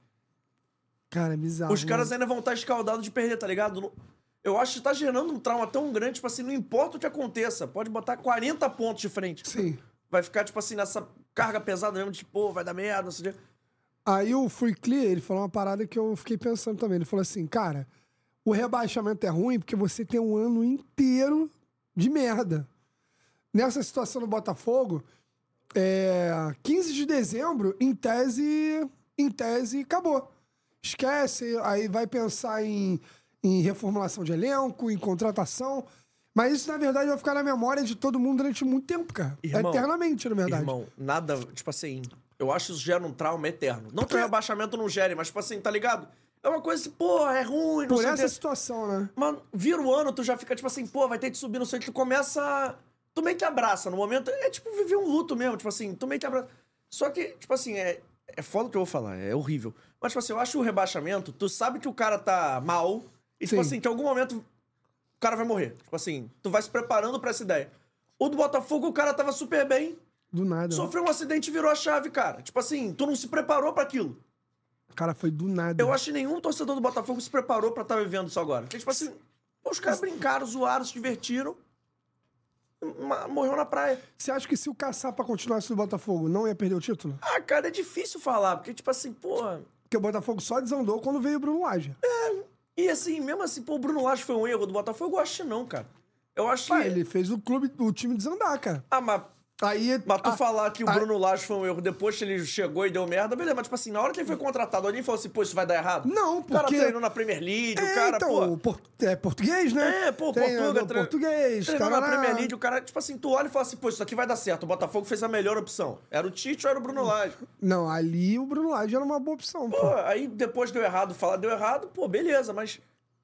Cara, é bizarro. os caras mano. ainda vão estar escaldados de perder, tá ligado? Eu acho que tá gerando um trauma tão grande, tipo assim, não importa o que aconteça, pode botar 40 pontos de frente. Sim. Vai ficar, tipo assim, nessa carga pesada mesmo, de, pô, vai dar merda, não sei o quê. Aí o Free Clear, ele falou uma parada que eu fiquei pensando também. Ele falou assim, cara, o rebaixamento é ruim porque você tem um ano inteiro de merda. Nessa situação do Botafogo, é, 15 de dezembro, em tese, em tese, acabou. Esquece, aí vai pensar em, em reformulação de elenco, em contratação. Mas isso, na verdade, vai ficar na memória de todo mundo durante muito tempo, cara. Irmão, Eternamente, na verdade. Irmão, nada, tipo assim, eu acho que isso gera um trauma eterno. Não que o Porque- rebaixamento não gere, mas, tipo assim, tá ligado? É uma coisa assim, pô, é ruim, não Por essa situação, né? Mas vira o ano, tu já fica tipo assim, pô, vai ter que subir, não sei o que, tu começa. Tu meio que abraça no momento. É tipo viver um luto mesmo, tipo assim, tu meio que abraça. Só que, tipo assim, é, é foda o que eu vou falar, é horrível. Mas, tipo assim, eu acho o rebaixamento, tu sabe que o cara tá mal, e, tipo Sim. assim, que em algum momento o cara vai morrer. Tipo assim, tu vai se preparando pra essa ideia. O do Botafogo, o cara tava super bem, Do nada. sofreu um acidente e virou a chave, cara. Tipo assim, tu não se preparou pra aquilo. Cara, foi do nada. Eu acho que nenhum torcedor do Botafogo se preparou pra estar vivendo isso agora. Porque, tipo assim, pô, os caras brincaram, zoaram, se divertiram. Morreu na praia. Você acha que se o Caçapa continuasse no Botafogo, não ia perder o título? Ah, cara, é difícil falar, porque, tipo assim, porra. Porque o Botafogo só desandou quando veio o Bruno Lage. E assim, mesmo assim, pô, o Bruno Lage foi um erro do Botafogo, eu acho que não, cara. Eu acho que. Ah, ele fez o clube, o time desandar, cara. Ah, mas. Aí. Mas tu ah, falar que o ah, Bruno Lage foi um erro depois que ele chegou e deu merda, beleza. Mas, tipo assim, na hora que ele foi contratado, alguém falou assim, pô, isso vai dar errado? Não, O cara porque- treinou na Premier League, É, o cara, então, pô. por- é português, né? É, pô, Treinador Portuga, tre- português, Treinou na. Premier League, o cara, tipo assim, tu olha e fala assim, pô, isso aqui vai dar certo. O Botafogo fez a melhor opção. Era o Tite ou era o Bruno Lage? Não, ali o Bruno Lage era uma boa opção, pô. Pô, aí depois deu errado, falar deu errado, pô, beleza, mas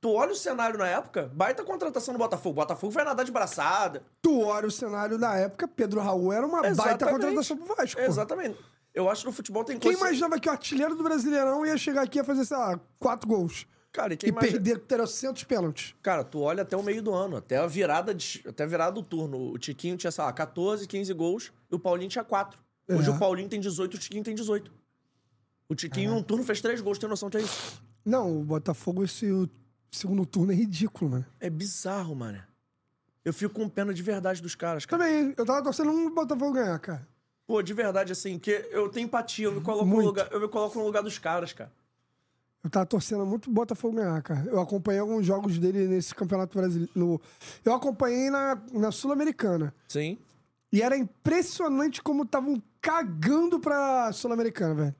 tu olha o cenário na época, baita contratação do Botafogo. Botafogo vai nadar de braçada. Tu olha o cenário da época, Pedro Raul era uma baita Exatamente. contratação pro Vasco. Exatamente. Eu acho que no futebol tem Quem coisa... imaginava que o artilheiro do Brasileirão ia chegar aqui e ia fazer, sei lá, quatro gols? Cara, e quem E imagina... perder 300 pênaltis. Cara, tu olha até o meio do ano, até a virada de... até a virada do turno. O Tiquinho tinha, sei lá, 14, 15 gols e o Paulinho tinha 4. Hoje É. o Paulinho tem 18 e o Tiquinho tem 18. O Tiquinho em um turno fez 3 gols, tem noção que é isso? Não, o Botafogo, esse o segundo turno é ridículo, mano. É bizarro, mano. Eu fico com pena de verdade dos caras, cara. Também, eu tava torcendo um Botafogo ganhar, cara. Pô, de verdade, assim, que eu tenho empatia, eu me coloco, no lugar, eu me coloco no lugar dos caras, cara. Eu tava torcendo muito o Botafogo ganhar, cara. Eu acompanhei alguns jogos dele nesse Campeonato Brasileiro. No... Eu acompanhei na, na Sul-Americana. Sim. E era impressionante como estavam cagando pra Sul-Americana, velho.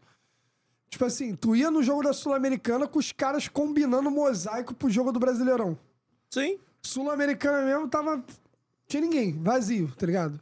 Tipo assim, tu ia no jogo da Sul-Americana com os caras combinando mosaico pro jogo do Brasileirão. Sim. Sul-Americana mesmo tava. Tinha ninguém, vazio, tá ligado?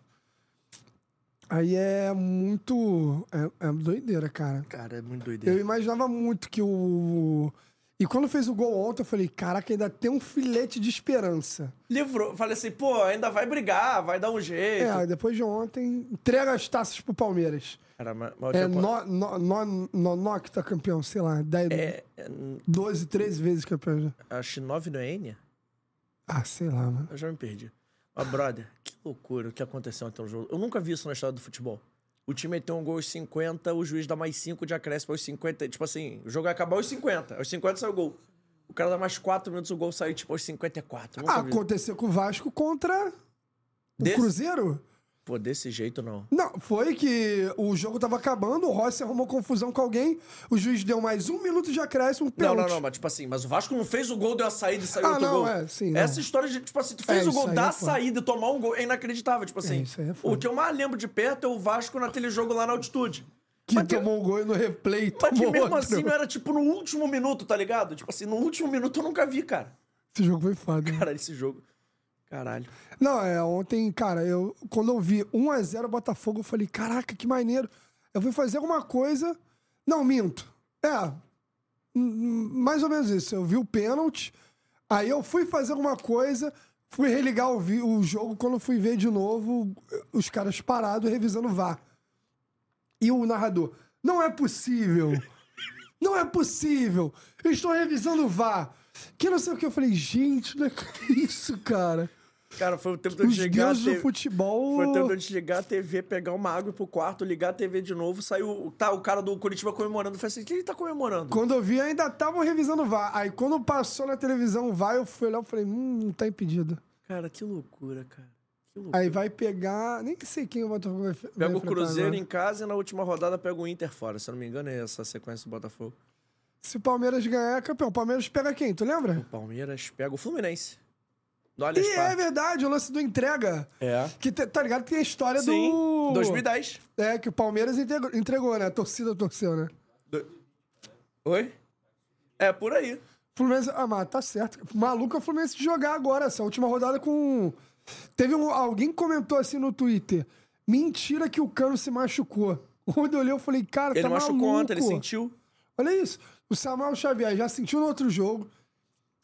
Aí é muito. É, é doideira, cara. Cara, é muito Eu doideira. imaginava muito que o. E quando fez o gol ontem, eu falei, caraca, ainda tem um filete de esperança. Livrou. Falei assim, pô, ainda vai brigar, vai dar um jeito. É, depois de ontem, entrega as taças pro Palmeiras. Cara, mas, mas É no, no, no, no, no que tá campeão, sei lá, 10, é, é, 12, 13 vezes campeão. já. acho que 9 não é Enya? Ah, sei lá, mano. Eu já me perdi. Mas, brother, que loucura o que aconteceu até o jogo. Eu nunca vi isso na história do futebol. O time tem um gol aos 50, o juiz dá mais 5 de acréscimo aos 50. Tipo assim, o jogo vai acabar aos 50. Aos 50 sai o gol. O cara dá mais 4 minutos, o gol sai tipo aos 54. Nunca Ah, aconteceu com o Vasco contra o Desse- Cruzeiro. Pô, desse jeito não. Não, foi que o jogo tava acabando, o Rossi arrumou confusão com alguém, o juiz deu mais um minuto de acréscimo, um Não, pênalti. não, não, mas tipo assim, mas o Vasco não fez o gol, deu a saída e saiu Ah, outro não, gol. é, sim, não. Essa história de, tipo assim, tu fez É, o gol da é saída e tomar um gol é inacreditável. Tipo assim, isso aí é o que eu mais lembro de perto é o Vasco naquele jogo lá na altitude. Que Mas que- tomou um gol e no replay Mas que tomou mesmo outro. assim não era tipo no último minuto, tá ligado? Tipo assim, no último minuto eu nunca vi, cara. Esse jogo foi foda. Cara, esse jogo. Caralho. Não, é, ontem, cara, eu quando eu vi 1x0 Botafogo, eu falei, caraca, que maneiro. Eu fui fazer alguma coisa. Não, minto. É. hum, Mais ou menos isso. Eu vi o pênalti, aí eu fui fazer alguma coisa, fui religar o, vi- o jogo, quando fui ver de novo, os caras parados revisando o VAR. E o narrador, não é possível. Não é possível. Eu estou revisando o VAR. Que não sei o que. Eu falei, gente, não é isso, cara. Cara, foi o tempo de eu chegar. do futebol. Foi o tempo de eu desligar a TV, pegar uma água pro quarto, ligar a TV de novo, saiu. Tá, o cara do Curitiba comemorando. Eu falei assim: o que ele tá comemorando? Quando eu vi, ainda estavam revisando o VAR. Aí quando passou na televisão o VAR, eu fui lá e falei, hum, não tá impedido. Cara, que loucura, cara. Que loucura. Aí vai pegar. Nem sei quem o Botafogo vai Pega o Cruzeiro agora. em casa e na última rodada pega o Inter fora. Se eu não me engano, é essa sequência do Botafogo. Se o Palmeiras ganhar, é campeão. O Palmeiras pega quem? Tu lembra? Palmeiras pega o Fluminense. Do Allianz E é verdade, o lance do entrega. É. Que tá ligado? Tem a história Sim, do. 2010. É, que o Palmeiras entregou, entregou, né? A torcida torceu, né? Oi? É, por aí. Fluminense. Ah, mas tá certo. Maluco é o Fluminense jogar agora, essa última rodada com. Teve um. Alguém comentou assim no Twitter. Mentira que o Cano se machucou. Quando eu olhei, eu falei, cara, Ele tá machucou maluco. ontem, ele sentiu. Olha isso. O Samuel Xavier já sentiu no outro jogo.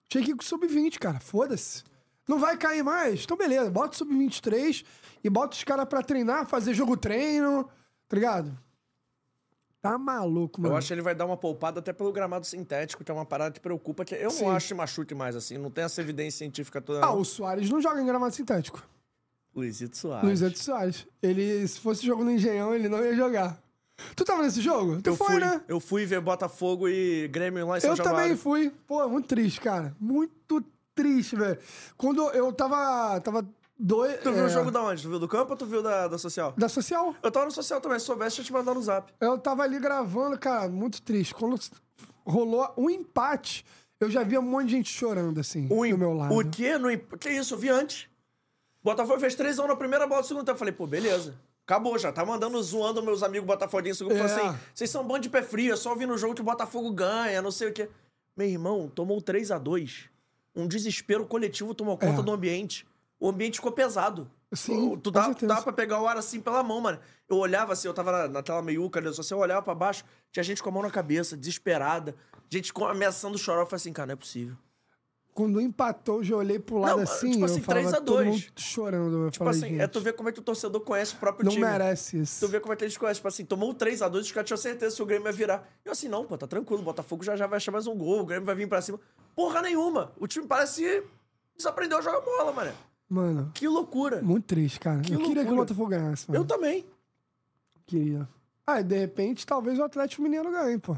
Tinha que ir com o sub-20, cara. Foda-se. Não vai cair mais? Então, beleza. Bota o sub-23 e bota os caras pra treinar, fazer jogo treino. Tá ligado? Tá maluco, mano. Eu acho que ele vai dar uma poupada até pelo gramado sintético, que é uma parada que preocupa. Que eu Sim. não acho que machuque mais assim. Não tem essa evidência científica toda. Ah, não. o Soares não joga em gramado sintético. Luizito Soares. Luiz Edson Soares. Ele, se fosse jogo no Engenhão, ele não ia jogar. Tu tava nesse jogo? Tu Eu foi, fui, né? eu fui ver Botafogo e Grêmio lá em São Eu Januário. também fui. Pô, muito triste, cara. Muito triste, velho. Quando eu tava. Tava dois. Tu viu é, o jogo da onde? Tu viu do campo ou tu viu da, da social? Da social. Eu tava no social também, se soubesse, eu te mandar no zap. Eu tava ali gravando, cara, muito triste. Quando rolou um empate, eu já via um monte de gente chorando, assim, O, do meu lado. o quê? No, que isso? Eu vi antes. Botafogo fez 3 x 1 na primeira bola do segundo tempo. Eu falei, pô, beleza. Acabou já. Tá mandando, zoando meus amigos botafoguinhos. Falou É. assim, vocês são bando de pé frio, é só vir no jogo que o Botafogo ganha, não sei o quê. Meu irmão, tomou 3 a 2 Um desespero coletivo tomou conta É. do ambiente. O ambiente ficou pesado. Sim, tu dá, certeza. dá pra pegar o ar assim pela mão, mano. Eu olhava assim, eu tava na, na tela meiuca ali, só se eu olhava pra baixo, tinha gente com a mão na cabeça, desesperada, gente com, ameaçando chorar. Eu falei assim, cara, não é possível. Quando empatou, eu já olhei pro lado Não, assim, tipo eu assim, falava 3 a todo 2. mundo chorando. Eu Tipo falei, assim, gente, é tu ver como é que o torcedor conhece o próprio não time. merece isso. Tu vê como é que eles conhecem. Tipo assim, tomou 3x2, os caras tinham certeza que o Grêmio ia virar. Eu assim, não, pô, tá tranquilo, o Botafogo já já vai achar mais um gol, o Grêmio vai vir pra cima. Porra nenhuma. O time parece desaprendeu a jogar bola, mano. Mano, Que loucura. muito triste, cara. eu queria que o loucura. Botafogo ganhasse, mano. Eu também. queria. Ah, e de repente, talvez o Atlético Mineiro ganhe, pô.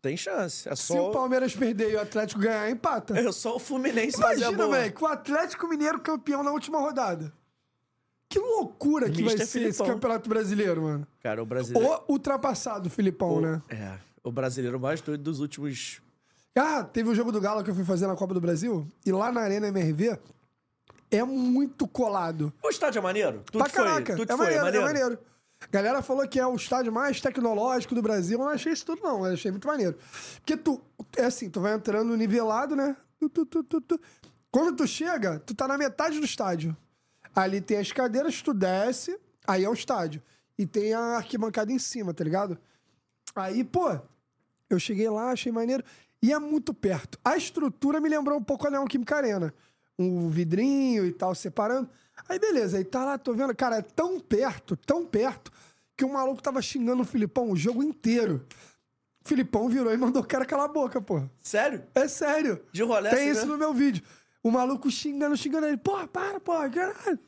Tem chance. É Se o só, Palmeiras perder e o Atlético ganhar, empata. é só o Fluminense Imagina, velho, com o Atlético Mineiro campeão na última rodada. Que loucura que vai Mister ser esse campeonato brasileiro, mano. Cara, o brasileiro... O ultrapassado, Filipão, né? É, o brasileiro mais doido dos últimos... Ah, teve o jogo do Galo que eu fui fazer na Copa do Brasil. E lá na Arena MRV é muito colado. O estádio é maneiro? Tudo pra caraca. foi, tudo é, foi, maneiro, é maneiro. Galera falou que é o estádio mais tecnológico do Brasil. Eu não achei isso tudo, não. Eu achei muito maneiro. Porque tu, é assim, tu vai entrando nivelado, né? Tu, tu, tu. Quando tu chega, tu tá na metade do estádio. Ali tem as cadeiras, tu desce, aí é o estádio. E tem a arquibancada em cima, tá ligado? Aí, pô, eu cheguei lá, achei maneiro. E é muito perto. A estrutura me lembrou um pouco a Neoquímica Arena. Um vidrinho e tal, separando. Aí, beleza. Aí tá lá, tô vendo. Cara, é tão perto, tão perto, que o maluco tava xingando o Filipão o jogo inteiro. O Filipão virou e mandou o cara calar a boca, pô. Sério? É sério. De rolê Tem assim, isso né? no meu vídeo. O maluco xingando, xingando ele. Porra, para, porra, caralho.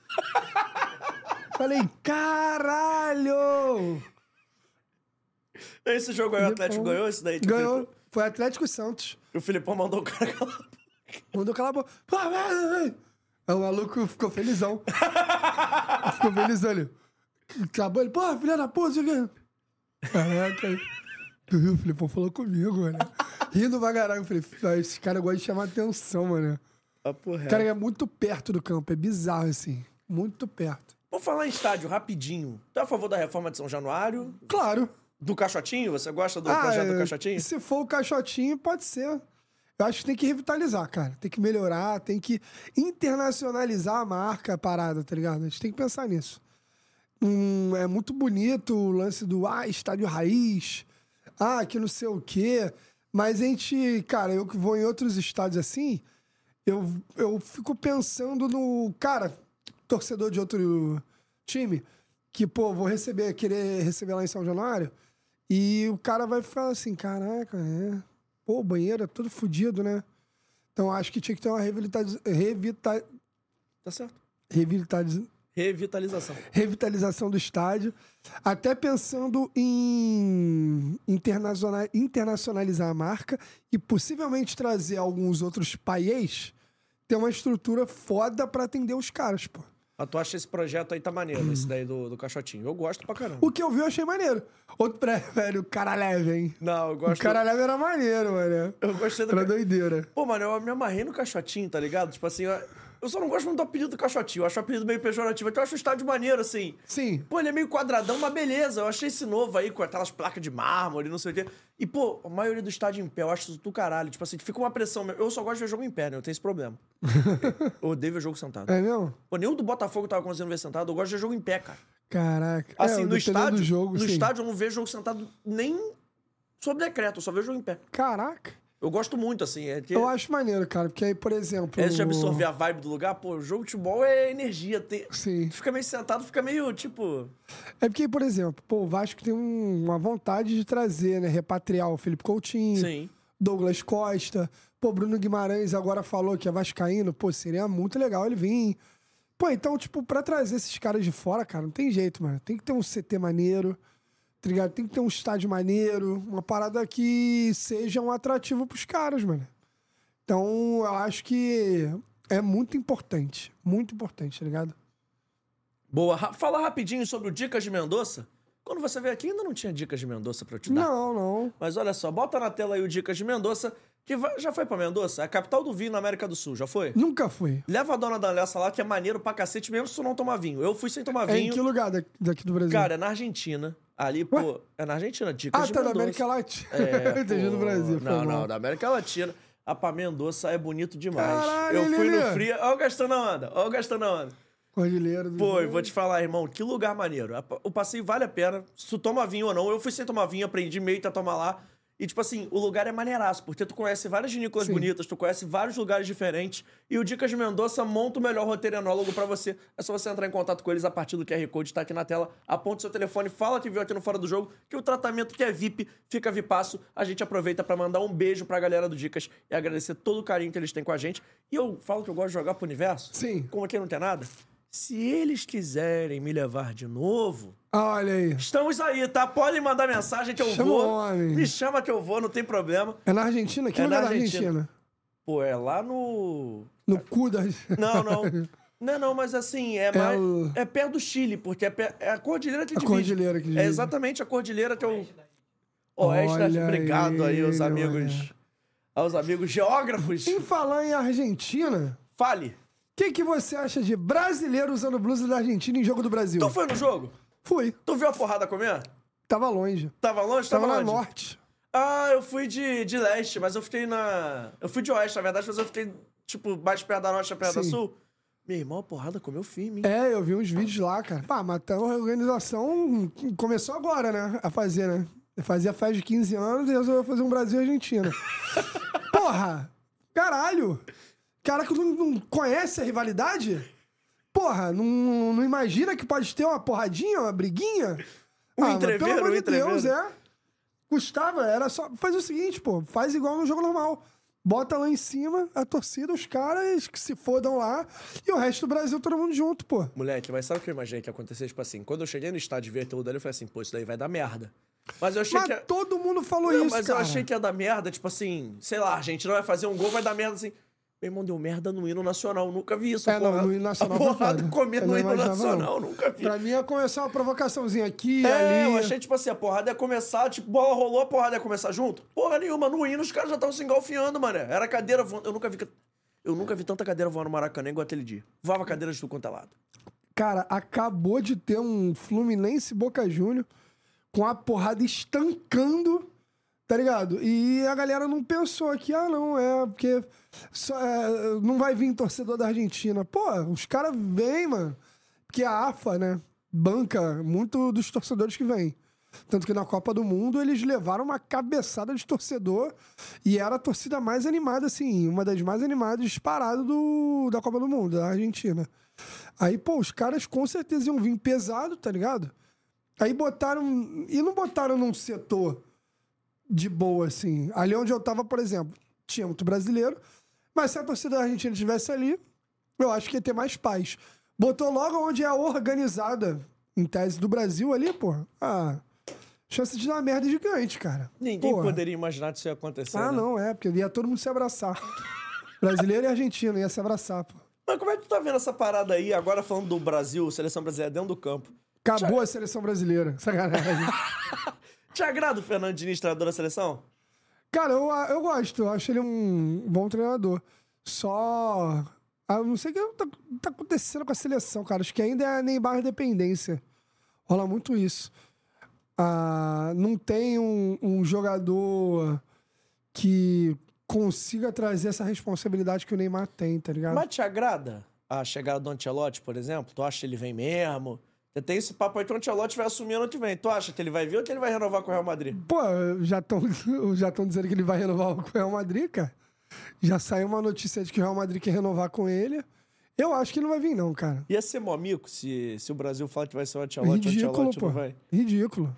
Falei, caralho! Esse jogo aí, o Atlético ganhou esse daí? Ganhou. Foi Atlético e Santos. O Filipão mandou o cara calar a boca. Mandou calar a boca. Aí o maluco ficou felizão. ficou felizão ali. acabou, ele, pô, filha da puta. Caraca. Tu viu? O Filipão falou comigo, mano. Rindo pra caralho. Eu falei, "Ah, esse cara gosta de chamar atenção, mano. Papo O reto. cara é muito perto do campo, é bizarro, assim. Muito perto. Vou falar em estádio rapidinho. Tu é a favor da reforma de São Januário? Claro. Do Caixotinho? Você gosta do Ah, projeto do é, Caixotinho? Se for o caixotinho, pode ser. Eu acho que tem que revitalizar, cara. Tem que melhorar, tem que internacionalizar a marca, a parada, tá ligado? A gente tem que pensar nisso. Hum, é muito bonito o lance do ah, estádio raiz, ah, que não sei o quê. Mas a gente, cara, eu que vou em outros estádios assim, eu, eu fico pensando no, cara, torcedor de outro time, que, pô, vou receber, querer receber lá em São Januário, e o cara vai falar assim, caraca, é. Pô, o banheiro é todo fodido, né? Então acho que tinha que ter uma revitalização. Revita, Tá certo. revitaliza, Revitalização. revitalização do estádio, até pensando em internacional, internacionalizar a marca e possivelmente trazer alguns outros países, ter uma estrutura foda pra atender os caras, pô. Mas tu acha esse projeto aí tá maneiro, esse daí do, do Caixotinho? Eu gosto pra caramba. O que eu vi eu achei maneiro. Outro pré, velho, o cara leve, hein? Não, eu O gosto... cara leve era maneiro, mano. Eu gostei do... Era doideira. Pô, mano, eu me amarrei no Caixotinho, tá ligado? Tipo assim, eu, eu só não gosto muito do apelido do Caixotinho. Eu acho o apelido meio pejorativo. Então eu acho o estádio maneiro, assim. Sim. Pô, ele é meio quadradão, mas beleza. Eu achei esse novo aí, com aquelas placas de mármore, não sei o quê. E, pô, a maioria do estádio em pé, eu acho isso do caralho. Tipo assim, fica uma pressão. mesmo. Eu só gosto de ver jogo em pé, né? Eu tenho esse problema. eu odeio ver jogo sentado. É mesmo? Pô, nenhum do Botafogo tava conseguindo ver sentado. Eu gosto de ver jogo em pé, cara. Caraca. Assim, é, no estádio, jogo, no sim. estádio eu não vejo jogo sentado nem sob decreto. Eu só vejo jogo em pé. Caraca. Eu gosto muito, assim. É que... Eu acho maneiro, cara, porque aí, por exemplo. Antes de absorver a vibe do lugar, pô, o jogo de futebol é energia. Tem... Sim. Tu fica meio sentado, fica meio, tipo... É porque, por exemplo, pô, o Vasco tem um- uma vontade de trazer, né? Repatriar o Felipe Coutinho, Sim. Douglas Costa. Pô, Bruno Guimarães agora falou que é Vascaíno. Pô, seria muito legal ele vir. Pô, então, tipo, pra trazer esses caras de fora, cara, não tem jeito, mano. Tem que ter um CT maneiro, tá? Tem que ter um estádio maneiro, uma parada que seja um atrativo pros caras, mano. Então, eu acho que é muito importante. Muito importante, tá ligado? Boa. Fala rapidinho sobre o Dicas de Mendonça. Quando você veio aqui, ainda não tinha Dicas de Mendonça pra eu te dar. Não, não. Mas olha só, bota na tela aí o Dicas de Mendonça, que vai- já foi pra Mendonça? É a capital do vinho na América do Sul, já foi? Nunca fui. Leva a dona da Lessa lá, que é maneiro pra cacete, mesmo se tu não tomar vinho. Eu fui sem tomar É em vinho. que lugar da- daqui do Brasil? Cara, é na Argentina. Ali, pô, é na Argentina, Dicas ah, de tá da. América Latina. É, entendi pô, no Brasil. Não, não, da América Latina. A pra Mendonça é bonito demais. Caralho, eu fui no Fria. Ó, o Gastão na onda. Ó, o Gastão na onda. Cordilheira do Pô, eu vou te falar, irmão, que lugar maneiro. A- O passeio vale a pena. Se tu toma vinho ou não. Eu fui sem tomar vinho, aprendi meio a tomar lá. E, tipo assim, o lugar é maneiraço, porque tu conhece várias vinícolas Sim. bonitas, tu conhece vários lugares diferentes. E o Dicas de Mendonça monta o melhor roteiro enólogo pra você. É só você entrar em contato com eles a partir do QR Code, tá aqui na tela. Aponta seu telefone, fala que viu aqui no Fora do Jogo, que o tratamento que é VIP fica VIPaço. A gente aproveita pra mandar um beijo pra galera do Dicas e agradecer todo o carinho que eles têm com a gente. E eu falo que eu gosto de jogar pro universo. Sim. Como aqui não tem nada. Se eles quiserem me levar de novo, olha aí. estamos aí, tá? Podem mandar mensagem que eu Chama o vou. homem. Me chama que eu vou, não tem problema. É na Argentina? Que É lugar na da Argentina. Argentina? Pô, é lá no. No cu da... Não, não. Não, não, mas assim, é mais. o- É perto do Chile, porque é, per- é a cordilheira que A divide. cordilheira que divide. É exatamente a cordilheira que eu. Oeste, Olha obrigado aí, aos ele, amigos. olha. Aos amigos geógrafos. Em falar em Argentina, Fale. o que, que você acha de brasileiro usando blusa da Argentina em jogo do Brasil? Tu foi no jogo? Fui. Tu viu a porrada comer? Tava longe. Tava longe? Tava Tava, na norte. Ah, eu fui de, de leste, mas eu fiquei na. Eu fui de oeste, na verdade, mas eu fiquei, tipo, mais perto da norte, perto da Sim. sul. Meu irmão, a porrada comeu firme, hein? É, eu vi uns vídeos lá, cara. Pá, mas tá uma organização começou agora, né? A fazer, né? Fazia festa de 15 anos e resolveu fazer um Brasil e Argentina. Porra! Caralho! Cara que não, não conhece a rivalidade? Porra, não, não imagina que pode ter uma porradinha, uma briguinha? Um mas entreveiro, pelo amor um de Deus, é. Custava, era só. Faz o seguinte, pô, faz igual no jogo normal. Bota lá em cima a torcida, os caras que se fodam lá, e o resto do Brasil todo mundo junto, pô. Moleque, mas sabe o que eu imaginei que ia acontecer? Tipo assim, quando eu cheguei no estádio e vi aquilo dali, eu falei assim, pô, isso daí vai dar merda. Mas eu achei Mas que. ia- todo mundo falou Não, isso, mas cara. eu achei que ia dar merda, tipo assim, sei lá, a Argentina vai fazer um gol, vai dar merda assim. Meu irmão deu merda no hino nacional. Nunca vi isso. É, não, porra. no hino nacional A porrada comendo no não hino nacional. não. Nunca vi. Pra mim ia começar uma provocaçãozinha aqui, É, ali. eu achei, tipo assim, a porrada ia começar, tipo, bola rolou, a porrada ia começar junto. Porra nenhuma, no hino os caras já estavam se engalfiando, mané. Era cadeira voando. Eu nunca vi. Eu nunca vi tanta cadeira voando no Maracanã igual aquele dia. Voava cadeira de tudo quanto é lado. Cara, acabou de ter um Fluminense Boca Júnior com a porrada estancando, tá ligado? E a galera não pensou que, ah, não, é porque só, é, não vai vir torcedor da Argentina. Pô, os caras vêm, mano. Porque a AFA, né, banca muito dos torcedores que vêm. Tanto que na Copa do Mundo eles levaram uma cabeçada de torcedor e era a torcida mais animada, assim, uma das mais animadas disparado do, da Copa do Mundo, da Argentina. Aí, pô, os caras com certeza iam vir pesado, tá ligado? Aí botaram. E não botaram num setor de boa, assim. Ali onde eu tava, por exemplo, tinha muito brasileiro, mas se a torcida da Argentina estivesse ali, eu acho que ia ter mais paz. Botou logo onde é organizada, em tese do Brasil ali, pô. Ah, chance de dar merda gigante, cara. Ninguém Porra. poderia imaginar que isso ia acontecer. Ah, né? não, é, porque ia todo mundo se abraçar. Brasileiro e argentino ia se abraçar, pô. Mas como é que tu tá vendo essa parada aí, agora falando do Brasil, seleção brasileira dentro do campo? Acabou a seleção brasileira. Sacanagem. Te agrada o Fernando Diniz, treinador da seleção? Cara, eu, eu gosto. Eu acho ele um bom treinador. Só. Eu não sei o que tá, tá acontecendo com a seleção, cara. Acho que ainda é Neymar dependência. Rola muito isso. Ah, não tem um, um jogador que consiga trazer essa responsabilidade que o Neymar tem, tá ligado? Mas te agrada a chegada do Ancelotti, por exemplo? Tu acha que ele vem mesmo? Você tem esse papo aí que o Ancelotti vai assumir ano que vem. Tu acha que ele vai vir ou que ele vai renovar com o Real Madrid? Pô, já estão já tão dizendo que ele vai renovar com o Real Madrid, cara. Já saiu uma notícia de que o Real Madrid quer renovar com ele. Eu acho que ele não vai vir, não, cara. Ia ser mó mico se, se o Brasil falar que vai ser o Ancelotti, o Ridículo, Ancelotti pô. não vai. Ridículo.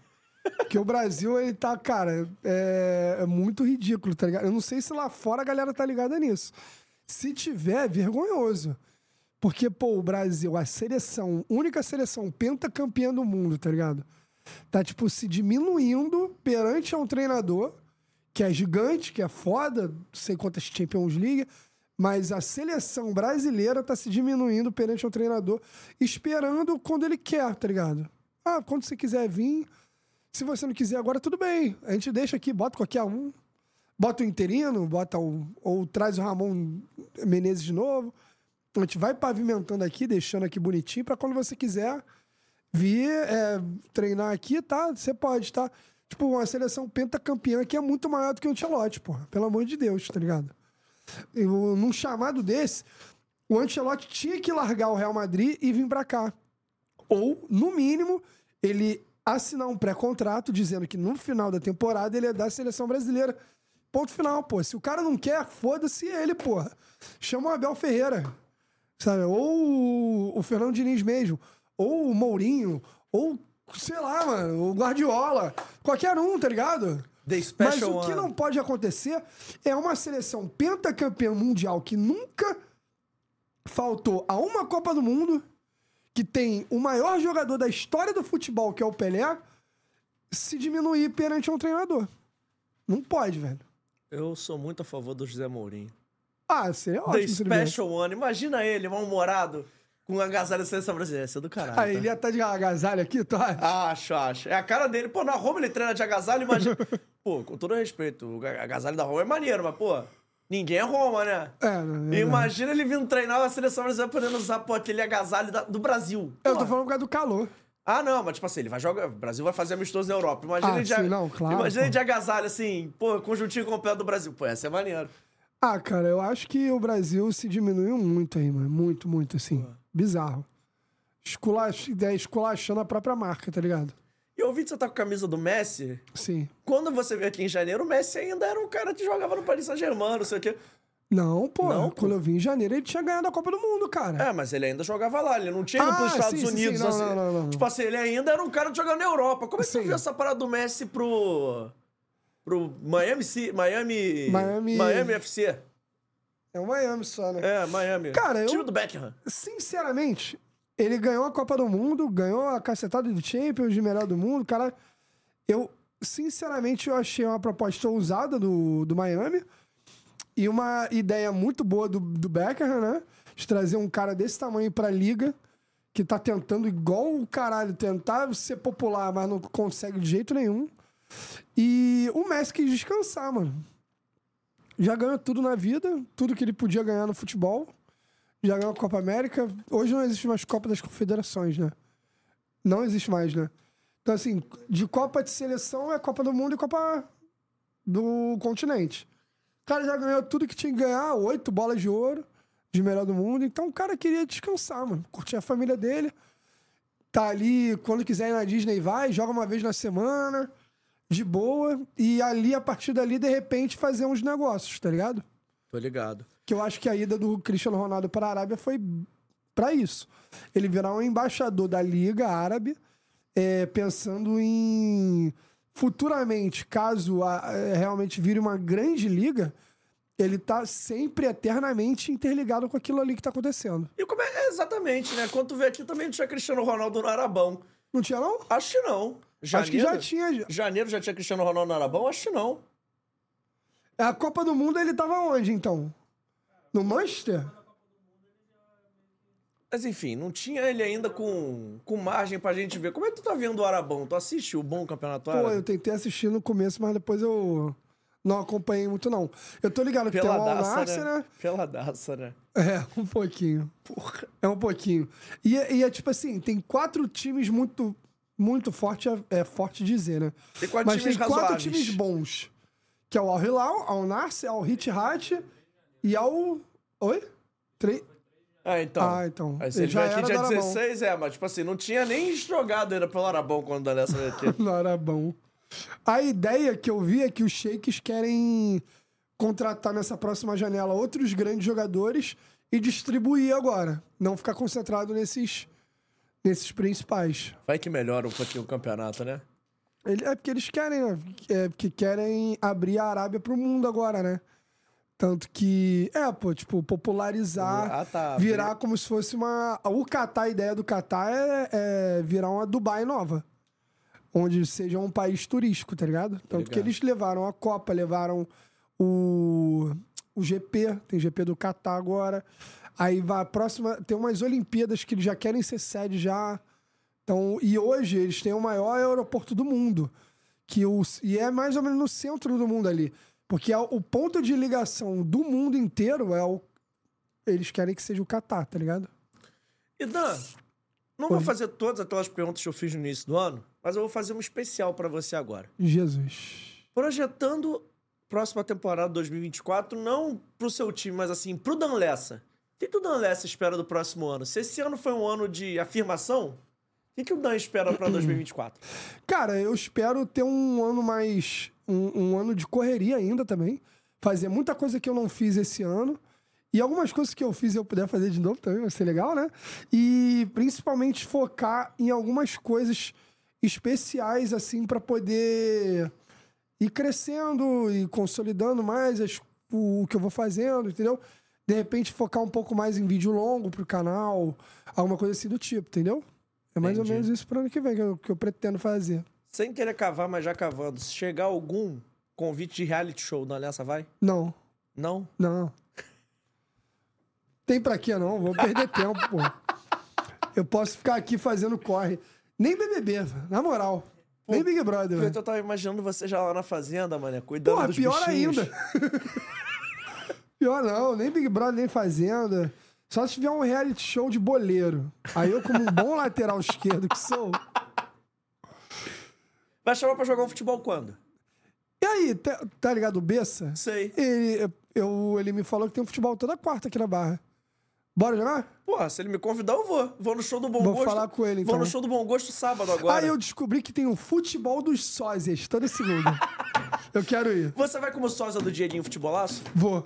Porque o Brasil, ele tá, cara, é, é muito ridículo, tá ligado? Eu não sei se lá fora a galera tá ligada nisso. Se tiver, é vergonhoso. Porque, pô, o Brasil, a seleção, única seleção pentacampeã do mundo, tá ligado? Tá, tipo, se diminuindo perante a um treinador que é gigante, que é foda, não sei quantas Champions League, mas a seleção brasileira tá se diminuindo perante um treinador, esperando quando ele quer, tá ligado? Ah, quando você quiser vir, se você não quiser agora, tudo bem. A gente deixa aqui, bota qualquer um. Bota o interino, bota o. Ou traz o Ramon Menezes de novo. A gente vai pavimentando aqui, deixando aqui bonitinho, pra quando você quiser vir é, treinar aqui, tá? Você pode, tá? Tipo, uma seleção pentacampeã que é muito maior do que o Ancelotti, porra. Pelo amor de Deus, tá ligado? Eu, num chamado desse, o Ancelotti tinha que largar o Real Madrid e vir pra cá. Ou, no mínimo, ele assinar um pré-contrato dizendo que no final da temporada ele é da seleção brasileira. Ponto final, pô. Se o cara não quer, foda-se ele, porra. Chama o Abel Ferreira. Sabe? Ou o- o Fernando Diniz mesmo. Ou o Mourinho. Ou, sei lá, mano, o Guardiola. Qualquer um, tá ligado? The Mas o que One. não pode acontecer é uma seleção pentacampeã mundial que nunca faltou a uma Copa do Mundo, que tem o maior jogador da história do futebol, que é o Pelé, se diminuir perante um treinador. Não pode, velho. Eu sou muito a favor do José Mourinho. Ah, seria The ótimo viesse. Special One. Imagina ele, mal-humorado, com um agasalho da seleção brasileira. Isso é do caralho. Ah, tá? ele ia estar de agasalho aqui, tu acha? Acho, acho. É a cara dele. Pô, na Roma ele treina de agasalho, imagina. pô, com todo respeito, o agasalho da Roma é maneiro, mas, pô, ninguém é Roma, né? É, não, é. Imagina ele vindo treinar a seleção brasileira podendo usar, pô, aquele agasalho da- do Brasil. Eu tô falando por causa do calor. Ah, não, mas tipo assim, ele vai jogar. O Brasil vai fazer amistoso na Europa. Imagina Ah, ele de, sim, não, claro, Imagina pô. ele de agasalho, assim, pô, conjuntinho completo do Brasil. Pô, essa é maneiro. Ah, cara, eu acho que o Brasil se diminuiu muito aí, mano. Muito, muito, assim. Bizarro. Esculach... é, Esculachando a própria marca, tá ligado? E eu ouvi que você tá com a camisa do Messi. Sim. Quando você veio aqui em janeiro, o Messi ainda era um cara que jogava no Paris Saint-Germain, não sei o quê. Não, pô. Não, pô. Quando eu vim em janeiro, ele tinha ganhado a Copa do Mundo, cara. É, mas ele ainda jogava lá, ele não tinha ido Ah, pros Estados sim, sim, Unidos, sim, não, assim. não, não, não. Tipo assim, ele ainda era um cara que jogava na Europa. Como é que você Sim. viu essa parada do Messi pro. Pro Miami Ci- Miami. Miami- Miami FC? É o Miami só, né? É, Miami. Cara, eu- Time do Beckham. Sinceramente, ele ganhou a Copa do Mundo, ganhou a cacetada de Champions de melhor do mundo. Cara, eu, sinceramente, eu achei uma proposta ousada do, do Miami. E uma ideia muito boa do, do Beckham, né? De trazer um cara desse tamanho pra liga, que tá tentando igual o caralho, tentar ser popular, mas não consegue de jeito nenhum. E o Messi quis descansar, mano. Já ganhou tudo na vida, tudo que ele podia ganhar no futebol. Já ganhou a Copa América. Hoje não existe mais Copa das Confederações, né? Não existe mais, né? Então, assim, de Copa de Seleção é Copa do Mundo e Copa do Continente. O cara já ganhou tudo que tinha que ganhar, oito bolas de ouro de melhor do mundo. Então o cara queria descansar, mano. Curtir a família dele. Tá ali, quando quiser ir na Disney, vai, joga uma vez na semana, de boa. E ali, a partir dali, de repente, fazer uns negócios, tá ligado? Tô ligado. Que eu acho que a ida do Cristiano Ronaldo para a Arábia foi para isso. Ele virar um embaixador da Liga Árabe, é, pensando em futuramente, caso a, é, realmente vire uma grande liga, ele tá sempre eternamente interligado com aquilo ali que tá acontecendo. E como é, exatamente, né? Quando tu vê aqui também não tinha Cristiano Ronaldo no Arabão. Não tinha, não? Acho que não. Acho que já tinha. Janeiro já tinha Cristiano Ronaldo no Arabão? Acho que não. A Copa do Mundo ele tava onde, então? No Manchester? Mas enfim, não tinha ele ainda com, com margem pra gente ver. Como é que tu tá vendo o Arabão? Tu assistiu o bom campeonato Pô, eu tentei assistir no começo, mas depois eu não acompanhei muito, não. Eu tô ligado que tem o Al Peladaça, Nassr, né? né? Peladaça, né? É, um pouquinho. Porra. É um pouquinho. E, e é tipo assim, tem quatro times muito, muito forte, é, é forte dizer, né? Tem quatro Mas times tem quatro razoáveis. times bons. Que é o Al Hilal, Al Nassr, Al Hittat e Al... Oi? Três... Ah, então. Ah, então. Aí você Já aqui dia do Arabão. 16, é, mas tipo assim, não tinha nem jogado ainda pelo Arabão quando a Nessa aqui. Não era bom. A ideia que eu vi é que os sheiks querem contratar nessa próxima janela outros grandes jogadores e distribuir agora. Não ficar concentrado nesses, nesses principais. Vai que melhora um pouquinho o campeonato, né? Ele- é porque eles querem, né? É porque querem abrir a Arábia pro mundo agora, né? Tanto que, é, pô, tipo, popularizar, Ah, tá. virar como se fosse uma. O Catar, a ideia do Catar é, é virar uma Dubai nova. Onde seja um país turístico, tá ligado? Tanto que eles levaram a Copa, levaram o, o GP, tem GP do Catar agora. Aí vai a próxima. Tem umas Olimpíadas que eles já querem ser sede já. Então, e hoje eles têm o maior aeroporto do mundo. Que o, e é mais ou menos no centro do mundo ali. Porque é o, ponto de ligação do mundo inteiro é o. Eles querem que seja o Catar, tá ligado? E Dan, não vou fazer todas aquelas perguntas que eu fiz no início do ano, mas eu vou fazer um especial pra você agora. Jesus. Projetando próxima temporada 2024, não pro seu time, mas assim, pro Dan Lessa. O que, que o Dan Lessa espera do próximo ano? Se esse ano foi um ano de afirmação, o que, que o Dan espera pra 2024? Cara, eu espero ter um ano mais. Um, um ano de correria ainda também. Fazer muita coisa que eu não fiz esse ano. E algumas coisas que eu fiz eu puder fazer de novo também, vai ser legal, né? E principalmente focar em algumas coisas especiais, assim, para poder ir crescendo e consolidando mais as- o, o que eu vou fazendo, entendeu? De repente focar um pouco mais em vídeo longo pro canal, alguma coisa assim do tipo, entendeu? É mais Entendi. ou menos isso pro ano que vem que eu, que eu pretendo fazer. Sem querer cavar, mas já cavando, se chegar algum convite de reality show, Dan Lessa vai? Não, Não? não. Tem pra quê, não? Vou perder tempo, pô. Eu posso ficar aqui fazendo corre. Nem BBB, na moral. Nem Big Brother, Porque velho. eu tava imaginando você já lá na fazenda, mané, cuidando Porra, dos pior bichinhos. ainda. pior não, nem Big Brother, nem Fazenda. Só se tiver um reality show de boleiro. Aí eu, como um bom lateral esquerdo que sou. Vai chamar pra jogar um futebol quando? E aí, tá, tá ligado o Bessa? Sei. Ele, eu, ele me falou que tem um futebol toda quarta aqui na Barra. Bora jogar? Porra, se ele me convidar, eu vou. Vou no show do Bom Vou Gosto. falar com ele, Vou então. no show do Bom Gosto sábado agora. Aí eu descobri que tem um futebol dos sósias toda segunda. eu quero ir. Você vai como sósia do Dieguinho Futebolaço? Vou.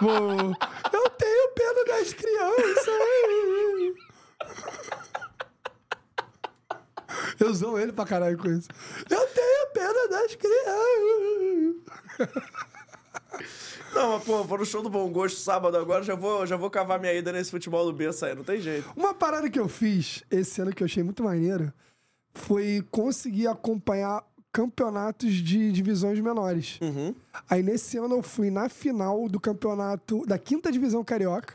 Vou. Eu tenho pena das crianças. Eu zoo ele pra caralho com isso. Eu tenho pena das crianças. Não, mas pô, vou no show do Bom Gosto sábado agora, já vou, já vou cavar minha ida nesse futebol do Bessa aí, não tem jeito. Uma parada que eu fiz esse ano que eu achei muito maneiro foi conseguir acompanhar campeonatos de divisões menores. Uhum. Aí nesse ano eu fui na final do campeonato da quinta divisão carioca.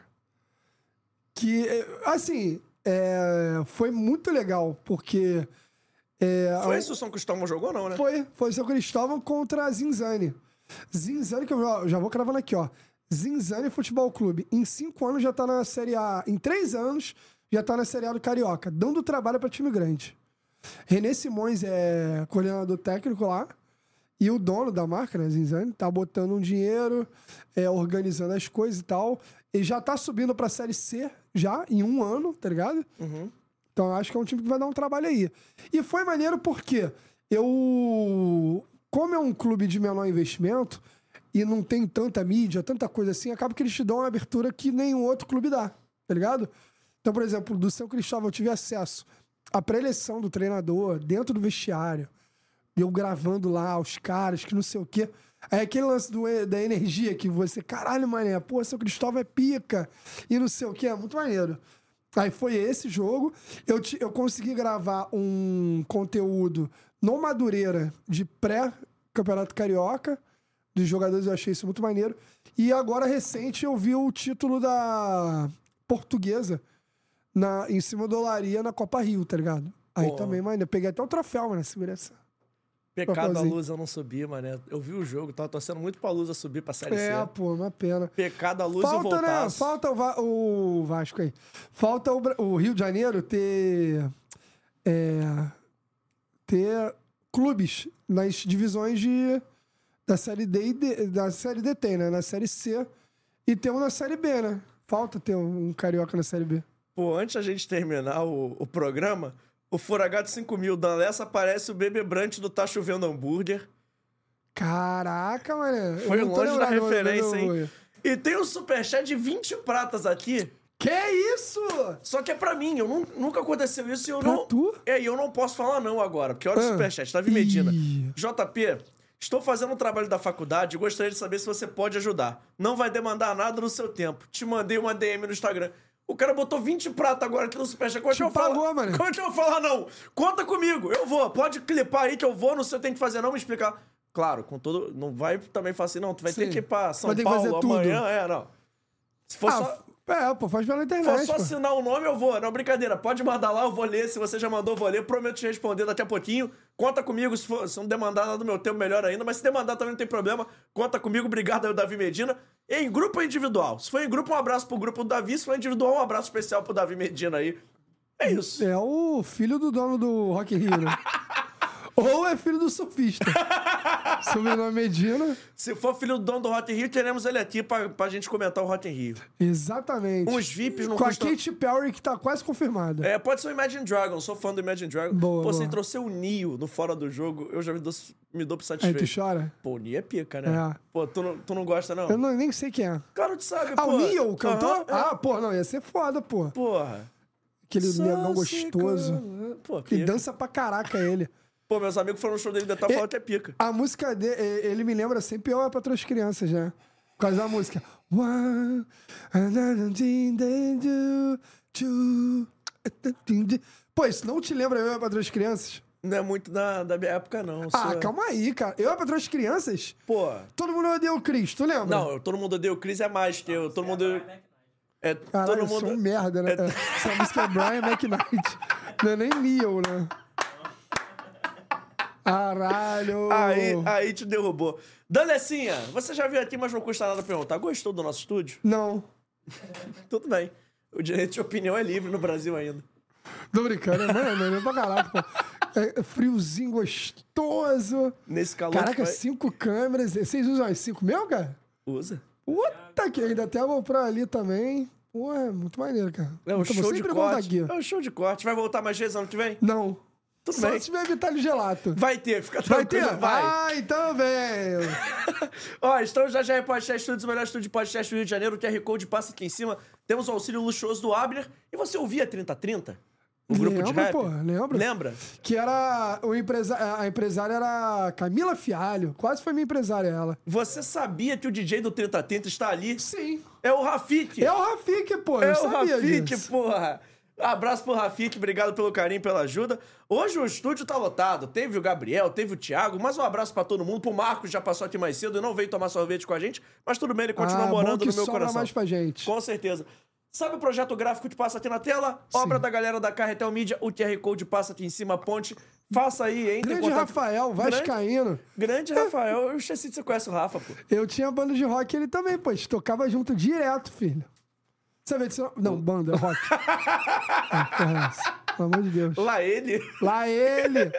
Que, é, assim, é, foi muito legal, porque. é, Foi a- isso o São Cristóvão jogou, não, né? foi, foi São Cristóvão contra Zinzane. Zinzane, que eu já, já vou cravando aqui, ó. Zinzane Futebol Clube. Em cinco anos já tá na Série A. Em três anos já tá na Série A do Carioca, dando trabalho pra time grande. René Simões é coordenador técnico lá. E o dono da marca, né, Zinzane, tá botando um dinheiro, é, organizando as coisas e tal. Ele já tá subindo pra Série C, já, em um ano, tá ligado? Então eu acho que é um time que vai dar um trabalho aí. E foi maneiro porque eu. Como é um clube de menor investimento e não tem tanta mídia, tanta coisa assim, acaba que eles te dão uma abertura que nenhum outro clube dá, tá ligado? Então, por exemplo, do São Cristóvão eu tive acesso à pré-eleição do treinador dentro do vestiário. Eu gravando lá os caras, que não sei o quê. Aí aquele lance do, da energia que você, caralho, mané, pô, São Cristóvão é pica e não sei o quê, é muito maneiro. Aí foi esse jogo. Eu, ti- eu consegui gravar um conteúdo no Madureira de pré-campeonato carioca dos jogadores, eu achei isso muito maneiro. E agora, recente, eu vi o título da portuguesa na, em cima do Olaria na Copa Rio, tá ligado? Aí também, mano, eu peguei até o troféu, mano, segurança. Pecado a. Lusa não subir, mané. Eu vi o jogo, tava torcendo muito pra Lusa subir pra Série É, C. pô, uma pena. Pecado a Lusa Falta, né? voltasse. Falta o, Va- o Vasco aí. Falta o, o Rio de Janeiro ter. é, ter clubes nas divisões de, da série D e D, da série D tem, né? Na série C e ter um na série B, né? Falta ter um, um carioca na série B. Pô, antes da gente terminar o, o programa, o Furagato 5000 da Lessa aparece o Bebê Brant do Tá Chovendo Hambúrguer. Caraca, mano. Foi não longe da referência, hein? E tem um superchat de 20 pratas aqui. Que isso? Só que é pra mim, eu nu- nunca aconteceu isso e eu Pra não. tu? É, e eu não posso falar não agora, porque olha o Ah. superchat, Davi Medina. Ih. JP, estou fazendo um trabalho da faculdade e gostaria de saber se você pode ajudar. Não vai demandar nada no seu tempo. Te mandei uma DM no Instagram. O cara botou 20 prata agora aqui no superchat. Como é que eu falo? pagou, mano. Como é que eu vou falar não? Conta comigo, eu vou. Pode clipar aí que eu vou, não sei o que tem que fazer não, me explicar. Claro, com todo... Não vai também falar assim, não, tu vai ter Sim. que ir pra São Vai ter que Paulo fazer tudo. amanhã. É, não. Se for só... Ah, é, pô, faz pela Se for internet. só pô. assinar o nome, eu vou. Não, brincadeira. Pode mandar lá, eu vou ler. Se você já mandou, eu vou ler. Prometo te responder daqui a pouquinho. Conta comigo. Se, for, se não demandar nada do meu tempo, melhor ainda. Mas se demandar também não tem problema. Conta comigo. Obrigado aí, Davi Medina. Em grupo ou individual? Se for em grupo, um abraço pro grupo do Davi. Se for individual, um abraço especial pro Davi Medina aí. É isso. É o filho do dono do Rock Rio, né? Ou é filho do surfista. Sobrenome Medina. Se for filho do dono do Hot in Rio, teremos ele aqui pra, pra gente comentar o Hot in Rio. Exatamente. Uns VIPs não Com a. Katy Perry, que tá quase confirmada. É, pode ser o Imagine Dragon. Sou fã do Imagine Dragon. Boa, Pô, boa. trouxe o Nio no fora do jogo, eu já me dou, me dou por Aí satisfeito. tu chora? Pô, o Nio é pica, né? É. Pô, tu não, tu não gosta, não? Eu não, nem sei quem é. Claro que sabe, Ah, pô. o Neil, o cantor? É. Ah, pô, não, ia ser foda, pô. Porra. Aquele negão gostoso. Pô, Que dança pra caraca ele. Pô, meus amigos foram no show dele de tal falando que é pica. A música dele, ele me lembra sempre Eu é pra tuas crianças, né? Por causa da música. One, another thing they do, two, Pô, isso não te lembra Eu é pra tuas crianças? Não é muito da, da minha época, não. Ah, Sou- calma aí, cara. Eu é pra tuas crianças? Pô. Todo mundo odeia o Chris, tu lembra? Não, todo mundo odeia o Chris é mais que eu. Todo mundo. É, Caralho, todo eu mundo. sou um merda, né? É- Essa música é Brian McKnight. Não é nem Neil, né? Caralho! Aí, aí te derrubou. Danecinha, você já veio aqui, mas não custa nada perguntar. Gostou do nosso estúdio? Não, Tudo bem. O direito de opinião é livre no Brasil ainda. tô brincando. Mano, maneiro pra caralho, pô. É friozinho gostoso. Nesse calor. Caraca, vai- cinco câmeras. Vocês usam as cinco mil, cara? Usa. Puta que ainda tem a GoPro ali também. Pô, é muito maneiro, cara. É um Então, show de volta corte. É um show de corte. Vai voltar mais vezes ano que vem? Não. Tudo Só bem. se tiver Vitalio Gelato. Vai ter, fica Vai ter? tranquilo. Vai. Ah, então vem. Ó, estamos já já em Podcast Studios, o melhor estúdio de podcast do Rio de Janeiro. O QR Code passa aqui em cima. Temos o auxílio luxuoso do Abner. E você ouvia 3030? O grupo de Lembro, rap? pô, lembro. Lembra? Que era. O empresa... A empresária era Camila Fialho. Quase foi minha empresária ela. Você sabia que o DJ do 3030 está ali? Sim. É o Rafik. É o Rafik, pô. É eu o sabia Rafik, disso. porra. Abraço pro Rafik, obrigado pelo carinho, pela ajuda. Hoje o estúdio tá lotado. Teve o Gabriel, teve o Thiago, mas um abraço pra todo mundo. Pro Marcos, já passou aqui mais cedo e não veio tomar sorvete com a gente, mas tudo bem, ele continua Ah, morando que no meu coração. mais pra gente. Com certeza. Sabe o projeto gráfico que passa aqui na tela? Obra da galera da Carretel Mídia, o QR Code passa aqui em cima, ponte. Faça aí, em Grande contato. Rafael, Grande- Vascaíno. Grande Rafael, eu esqueci de você conhece o Rafa, pô. Eu tinha banda de rock ele também, pô. A gente tocava junto direto, filho. Disso? Não, banda, rock. ah, é? Pelo amor de Deus. Lá ele. Lá ele!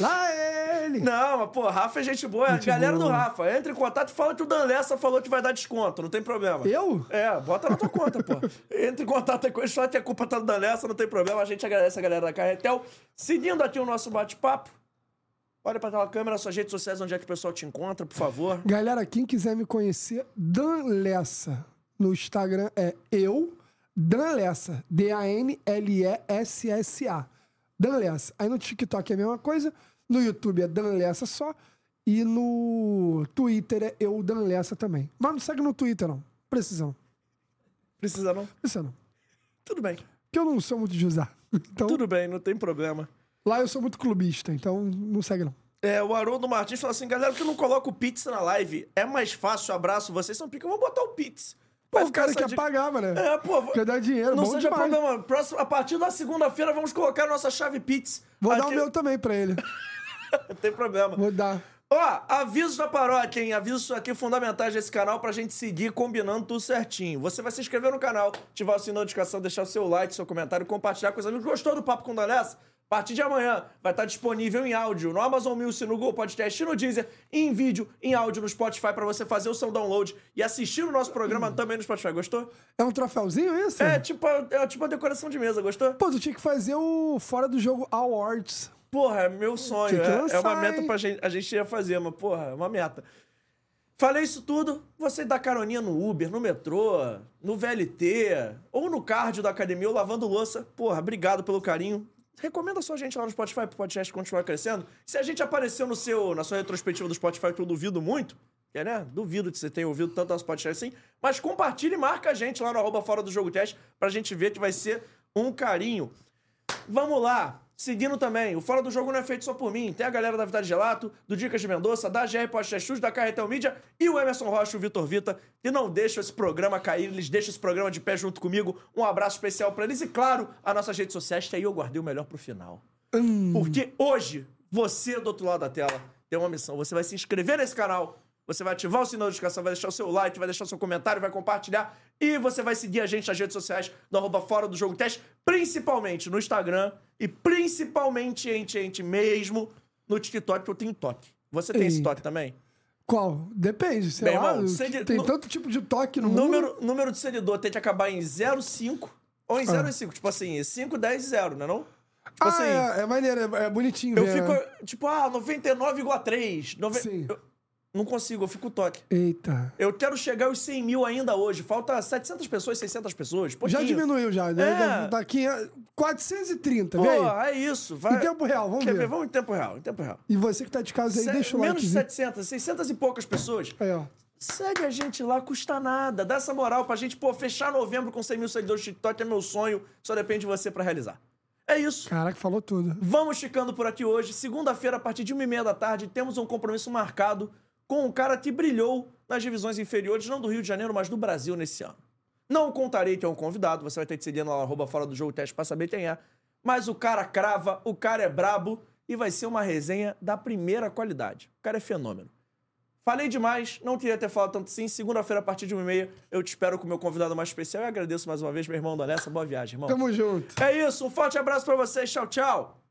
Lá ele! Não, mas, pô, Rafa é gente boa. É a Gente galera do boa. Rafa. Entra em contato e fala que o Dan Lessa falou que vai dar desconto. Não tem problema. Eu? É, bota na tua conta, pô. Entra em contato com eles, fala que a culpa tá do Dan Lessa, não tem problema. A gente agradece a galera da Carretel. Seguindo aqui o nosso bate-papo. Olha pra tela câmera, suas redes sociais, onde é que o pessoal te encontra, por favor. Galera, quem quiser me conhecer, Dan Lessa. No Instagram é eu, Dan Lessa. D-A-N-L-E-S-S-A. Dan Lessa. Aí no TikTok é a mesma coisa. No YouTube é Dan Lessa só. E no Twitter é eu, Dan Lessa também. Mas não segue no Twitter, não. Precisa não. Precisa não? Precisa não. Tudo bem. Porque eu não sou muito de usar. Então, Tudo bem, não tem problema. lá eu sou muito clubista, então não segue não. É, o Haroldo Martins falou assim, galera, que não coloca o Pix na live? É mais fácil, abraço, vocês são pica, vamos botar o Pix. Vai o cara quer dica- pagar, mano. É, pô, Quer dar dinheiro, não seja demais. problema. Próximo, a partir da segunda-feira vamos colocar a nossa chave Pix. Vou dar o Aqui- meu também pra ele. Não tem problema. Vou dar. Ó, avisos da paróquia, hein? Avisos aqui fundamentais desse canal pra gente seguir combinando tudo certinho. Você vai se inscrever no canal, ativar o sininho de notificação, deixar o seu like, seu comentário, compartilhar com os amigos. Gostou do Papo com Danessa? A partir de amanhã vai estar disponível em áudio no Amazon Music, no Google Podcast, no Deezer, em vídeo, em áudio no Spotify pra você fazer o seu download e assistir o nosso programa também no Spotify. Gostou? É um troféuzinho isso? É tipo, a- é tipo a decoração de mesa, gostou? Pô, tu tinha que fazer o Fora do Jogo Awards. Porra, é meu sonho. É, é uma meta pra gente. A gente ia fazer, mas, porra, é uma meta. Falei isso tudo, você dá caroninha no Uber, no metrô, no VLT, ou no cardio da academia, ou lavando louça. Porra, obrigado pelo carinho. Recomenda só a gente lá no Spotify pro podcast continuar crescendo. Se a gente apareceu no seu, na sua retrospectiva do Spotify, que eu duvido muito, é, né? Duvido que você tenha ouvido tanto nosso podcast assim. Mas compartilhe e marca a gente lá no arroba Fora do Jogo Teste pra gente ver que vai ser um carinho. Vamos lá. Seguindo também, o Fora do Jogo não é feito só por mim. Tem a galera da Vitale Gelato, do Dicas de Mendonça, da GR Podcast da Carretel Mídia e o Emerson Rocha o Vitor Vita, que não deixam esse programa cair, eles deixam esse programa de pé junto comigo. Um abraço especial pra eles e, claro, as nossas redes sociais, que aí eu guardei o melhor pro final. Porque hoje, você do outro lado da tela tem uma missão. Você vai se inscrever nesse canal, você vai ativar o sinal de notificação, vai deixar o seu like, vai deixar o seu comentário, vai compartilhar e você vai seguir a gente nas redes sociais do arroba Fora do Jogo Teste, principalmente no Instagram e principalmente, gente, gente, mesmo no TikTok, porque eu tenho toque. Você tem esse Eita. toque também? Qual? Depende, sei Meu lá. irmão, tem nu- tanto tipo de toque no mundo. Número, número de seguidor tem que acabar em 05 ou em 05. Tipo assim, 5, 10, 0, né não? Tipo Ah, assim, é, é maneiro, é, é bonitinho eu ver, fico, né? tipo, ah, 99,3. Nove... Sim. Eu não consigo, eu fico toque. Eita. Eu quero chegar aos 100 mil ainda hoje. Falta 700 pessoas, 600 pessoas. Já pouquinho. diminuiu já. né? É. Daqui a 430, Pô, vem. é isso. Vai. Em tempo real, vamos Quer ver. ver? Vamos em tempo real, em tempo real. E você que tá de casa aí, Se- deixa o Menos de like. 700, 600 e poucas pessoas. Aí, ó. Segue a gente lá, custa nada. Dá essa moral pra gente, pô, fechar novembro com 100 mil seguidores no TikTok é meu sonho. Só depende de você pra realizar. É isso. Caraca, falou tudo. Vamos ficando por aqui hoje. Segunda-feira, a partir de uma e meia da tarde, temos um compromisso marcado com um cara que brilhou nas divisões inferiores, não do Rio de Janeiro, mas do Brasil nesse ano. Não contarei que é um convidado, você vai ter que seguir lá no arroba fora do jogo teste pra saber quem é. Mas o cara crava, o cara é brabo e vai ser uma resenha da primeira qualidade. O cara é fenômeno. Falei demais, não queria ter falado tanto assim. Segunda-feira, a partir de uma e meia, eu te espero com o meu convidado mais especial e agradeço mais uma vez, meu irmão Danessa. Boa viagem, irmão. Tamo junto. É isso, um forte abraço pra vocês. Tchau, tchau.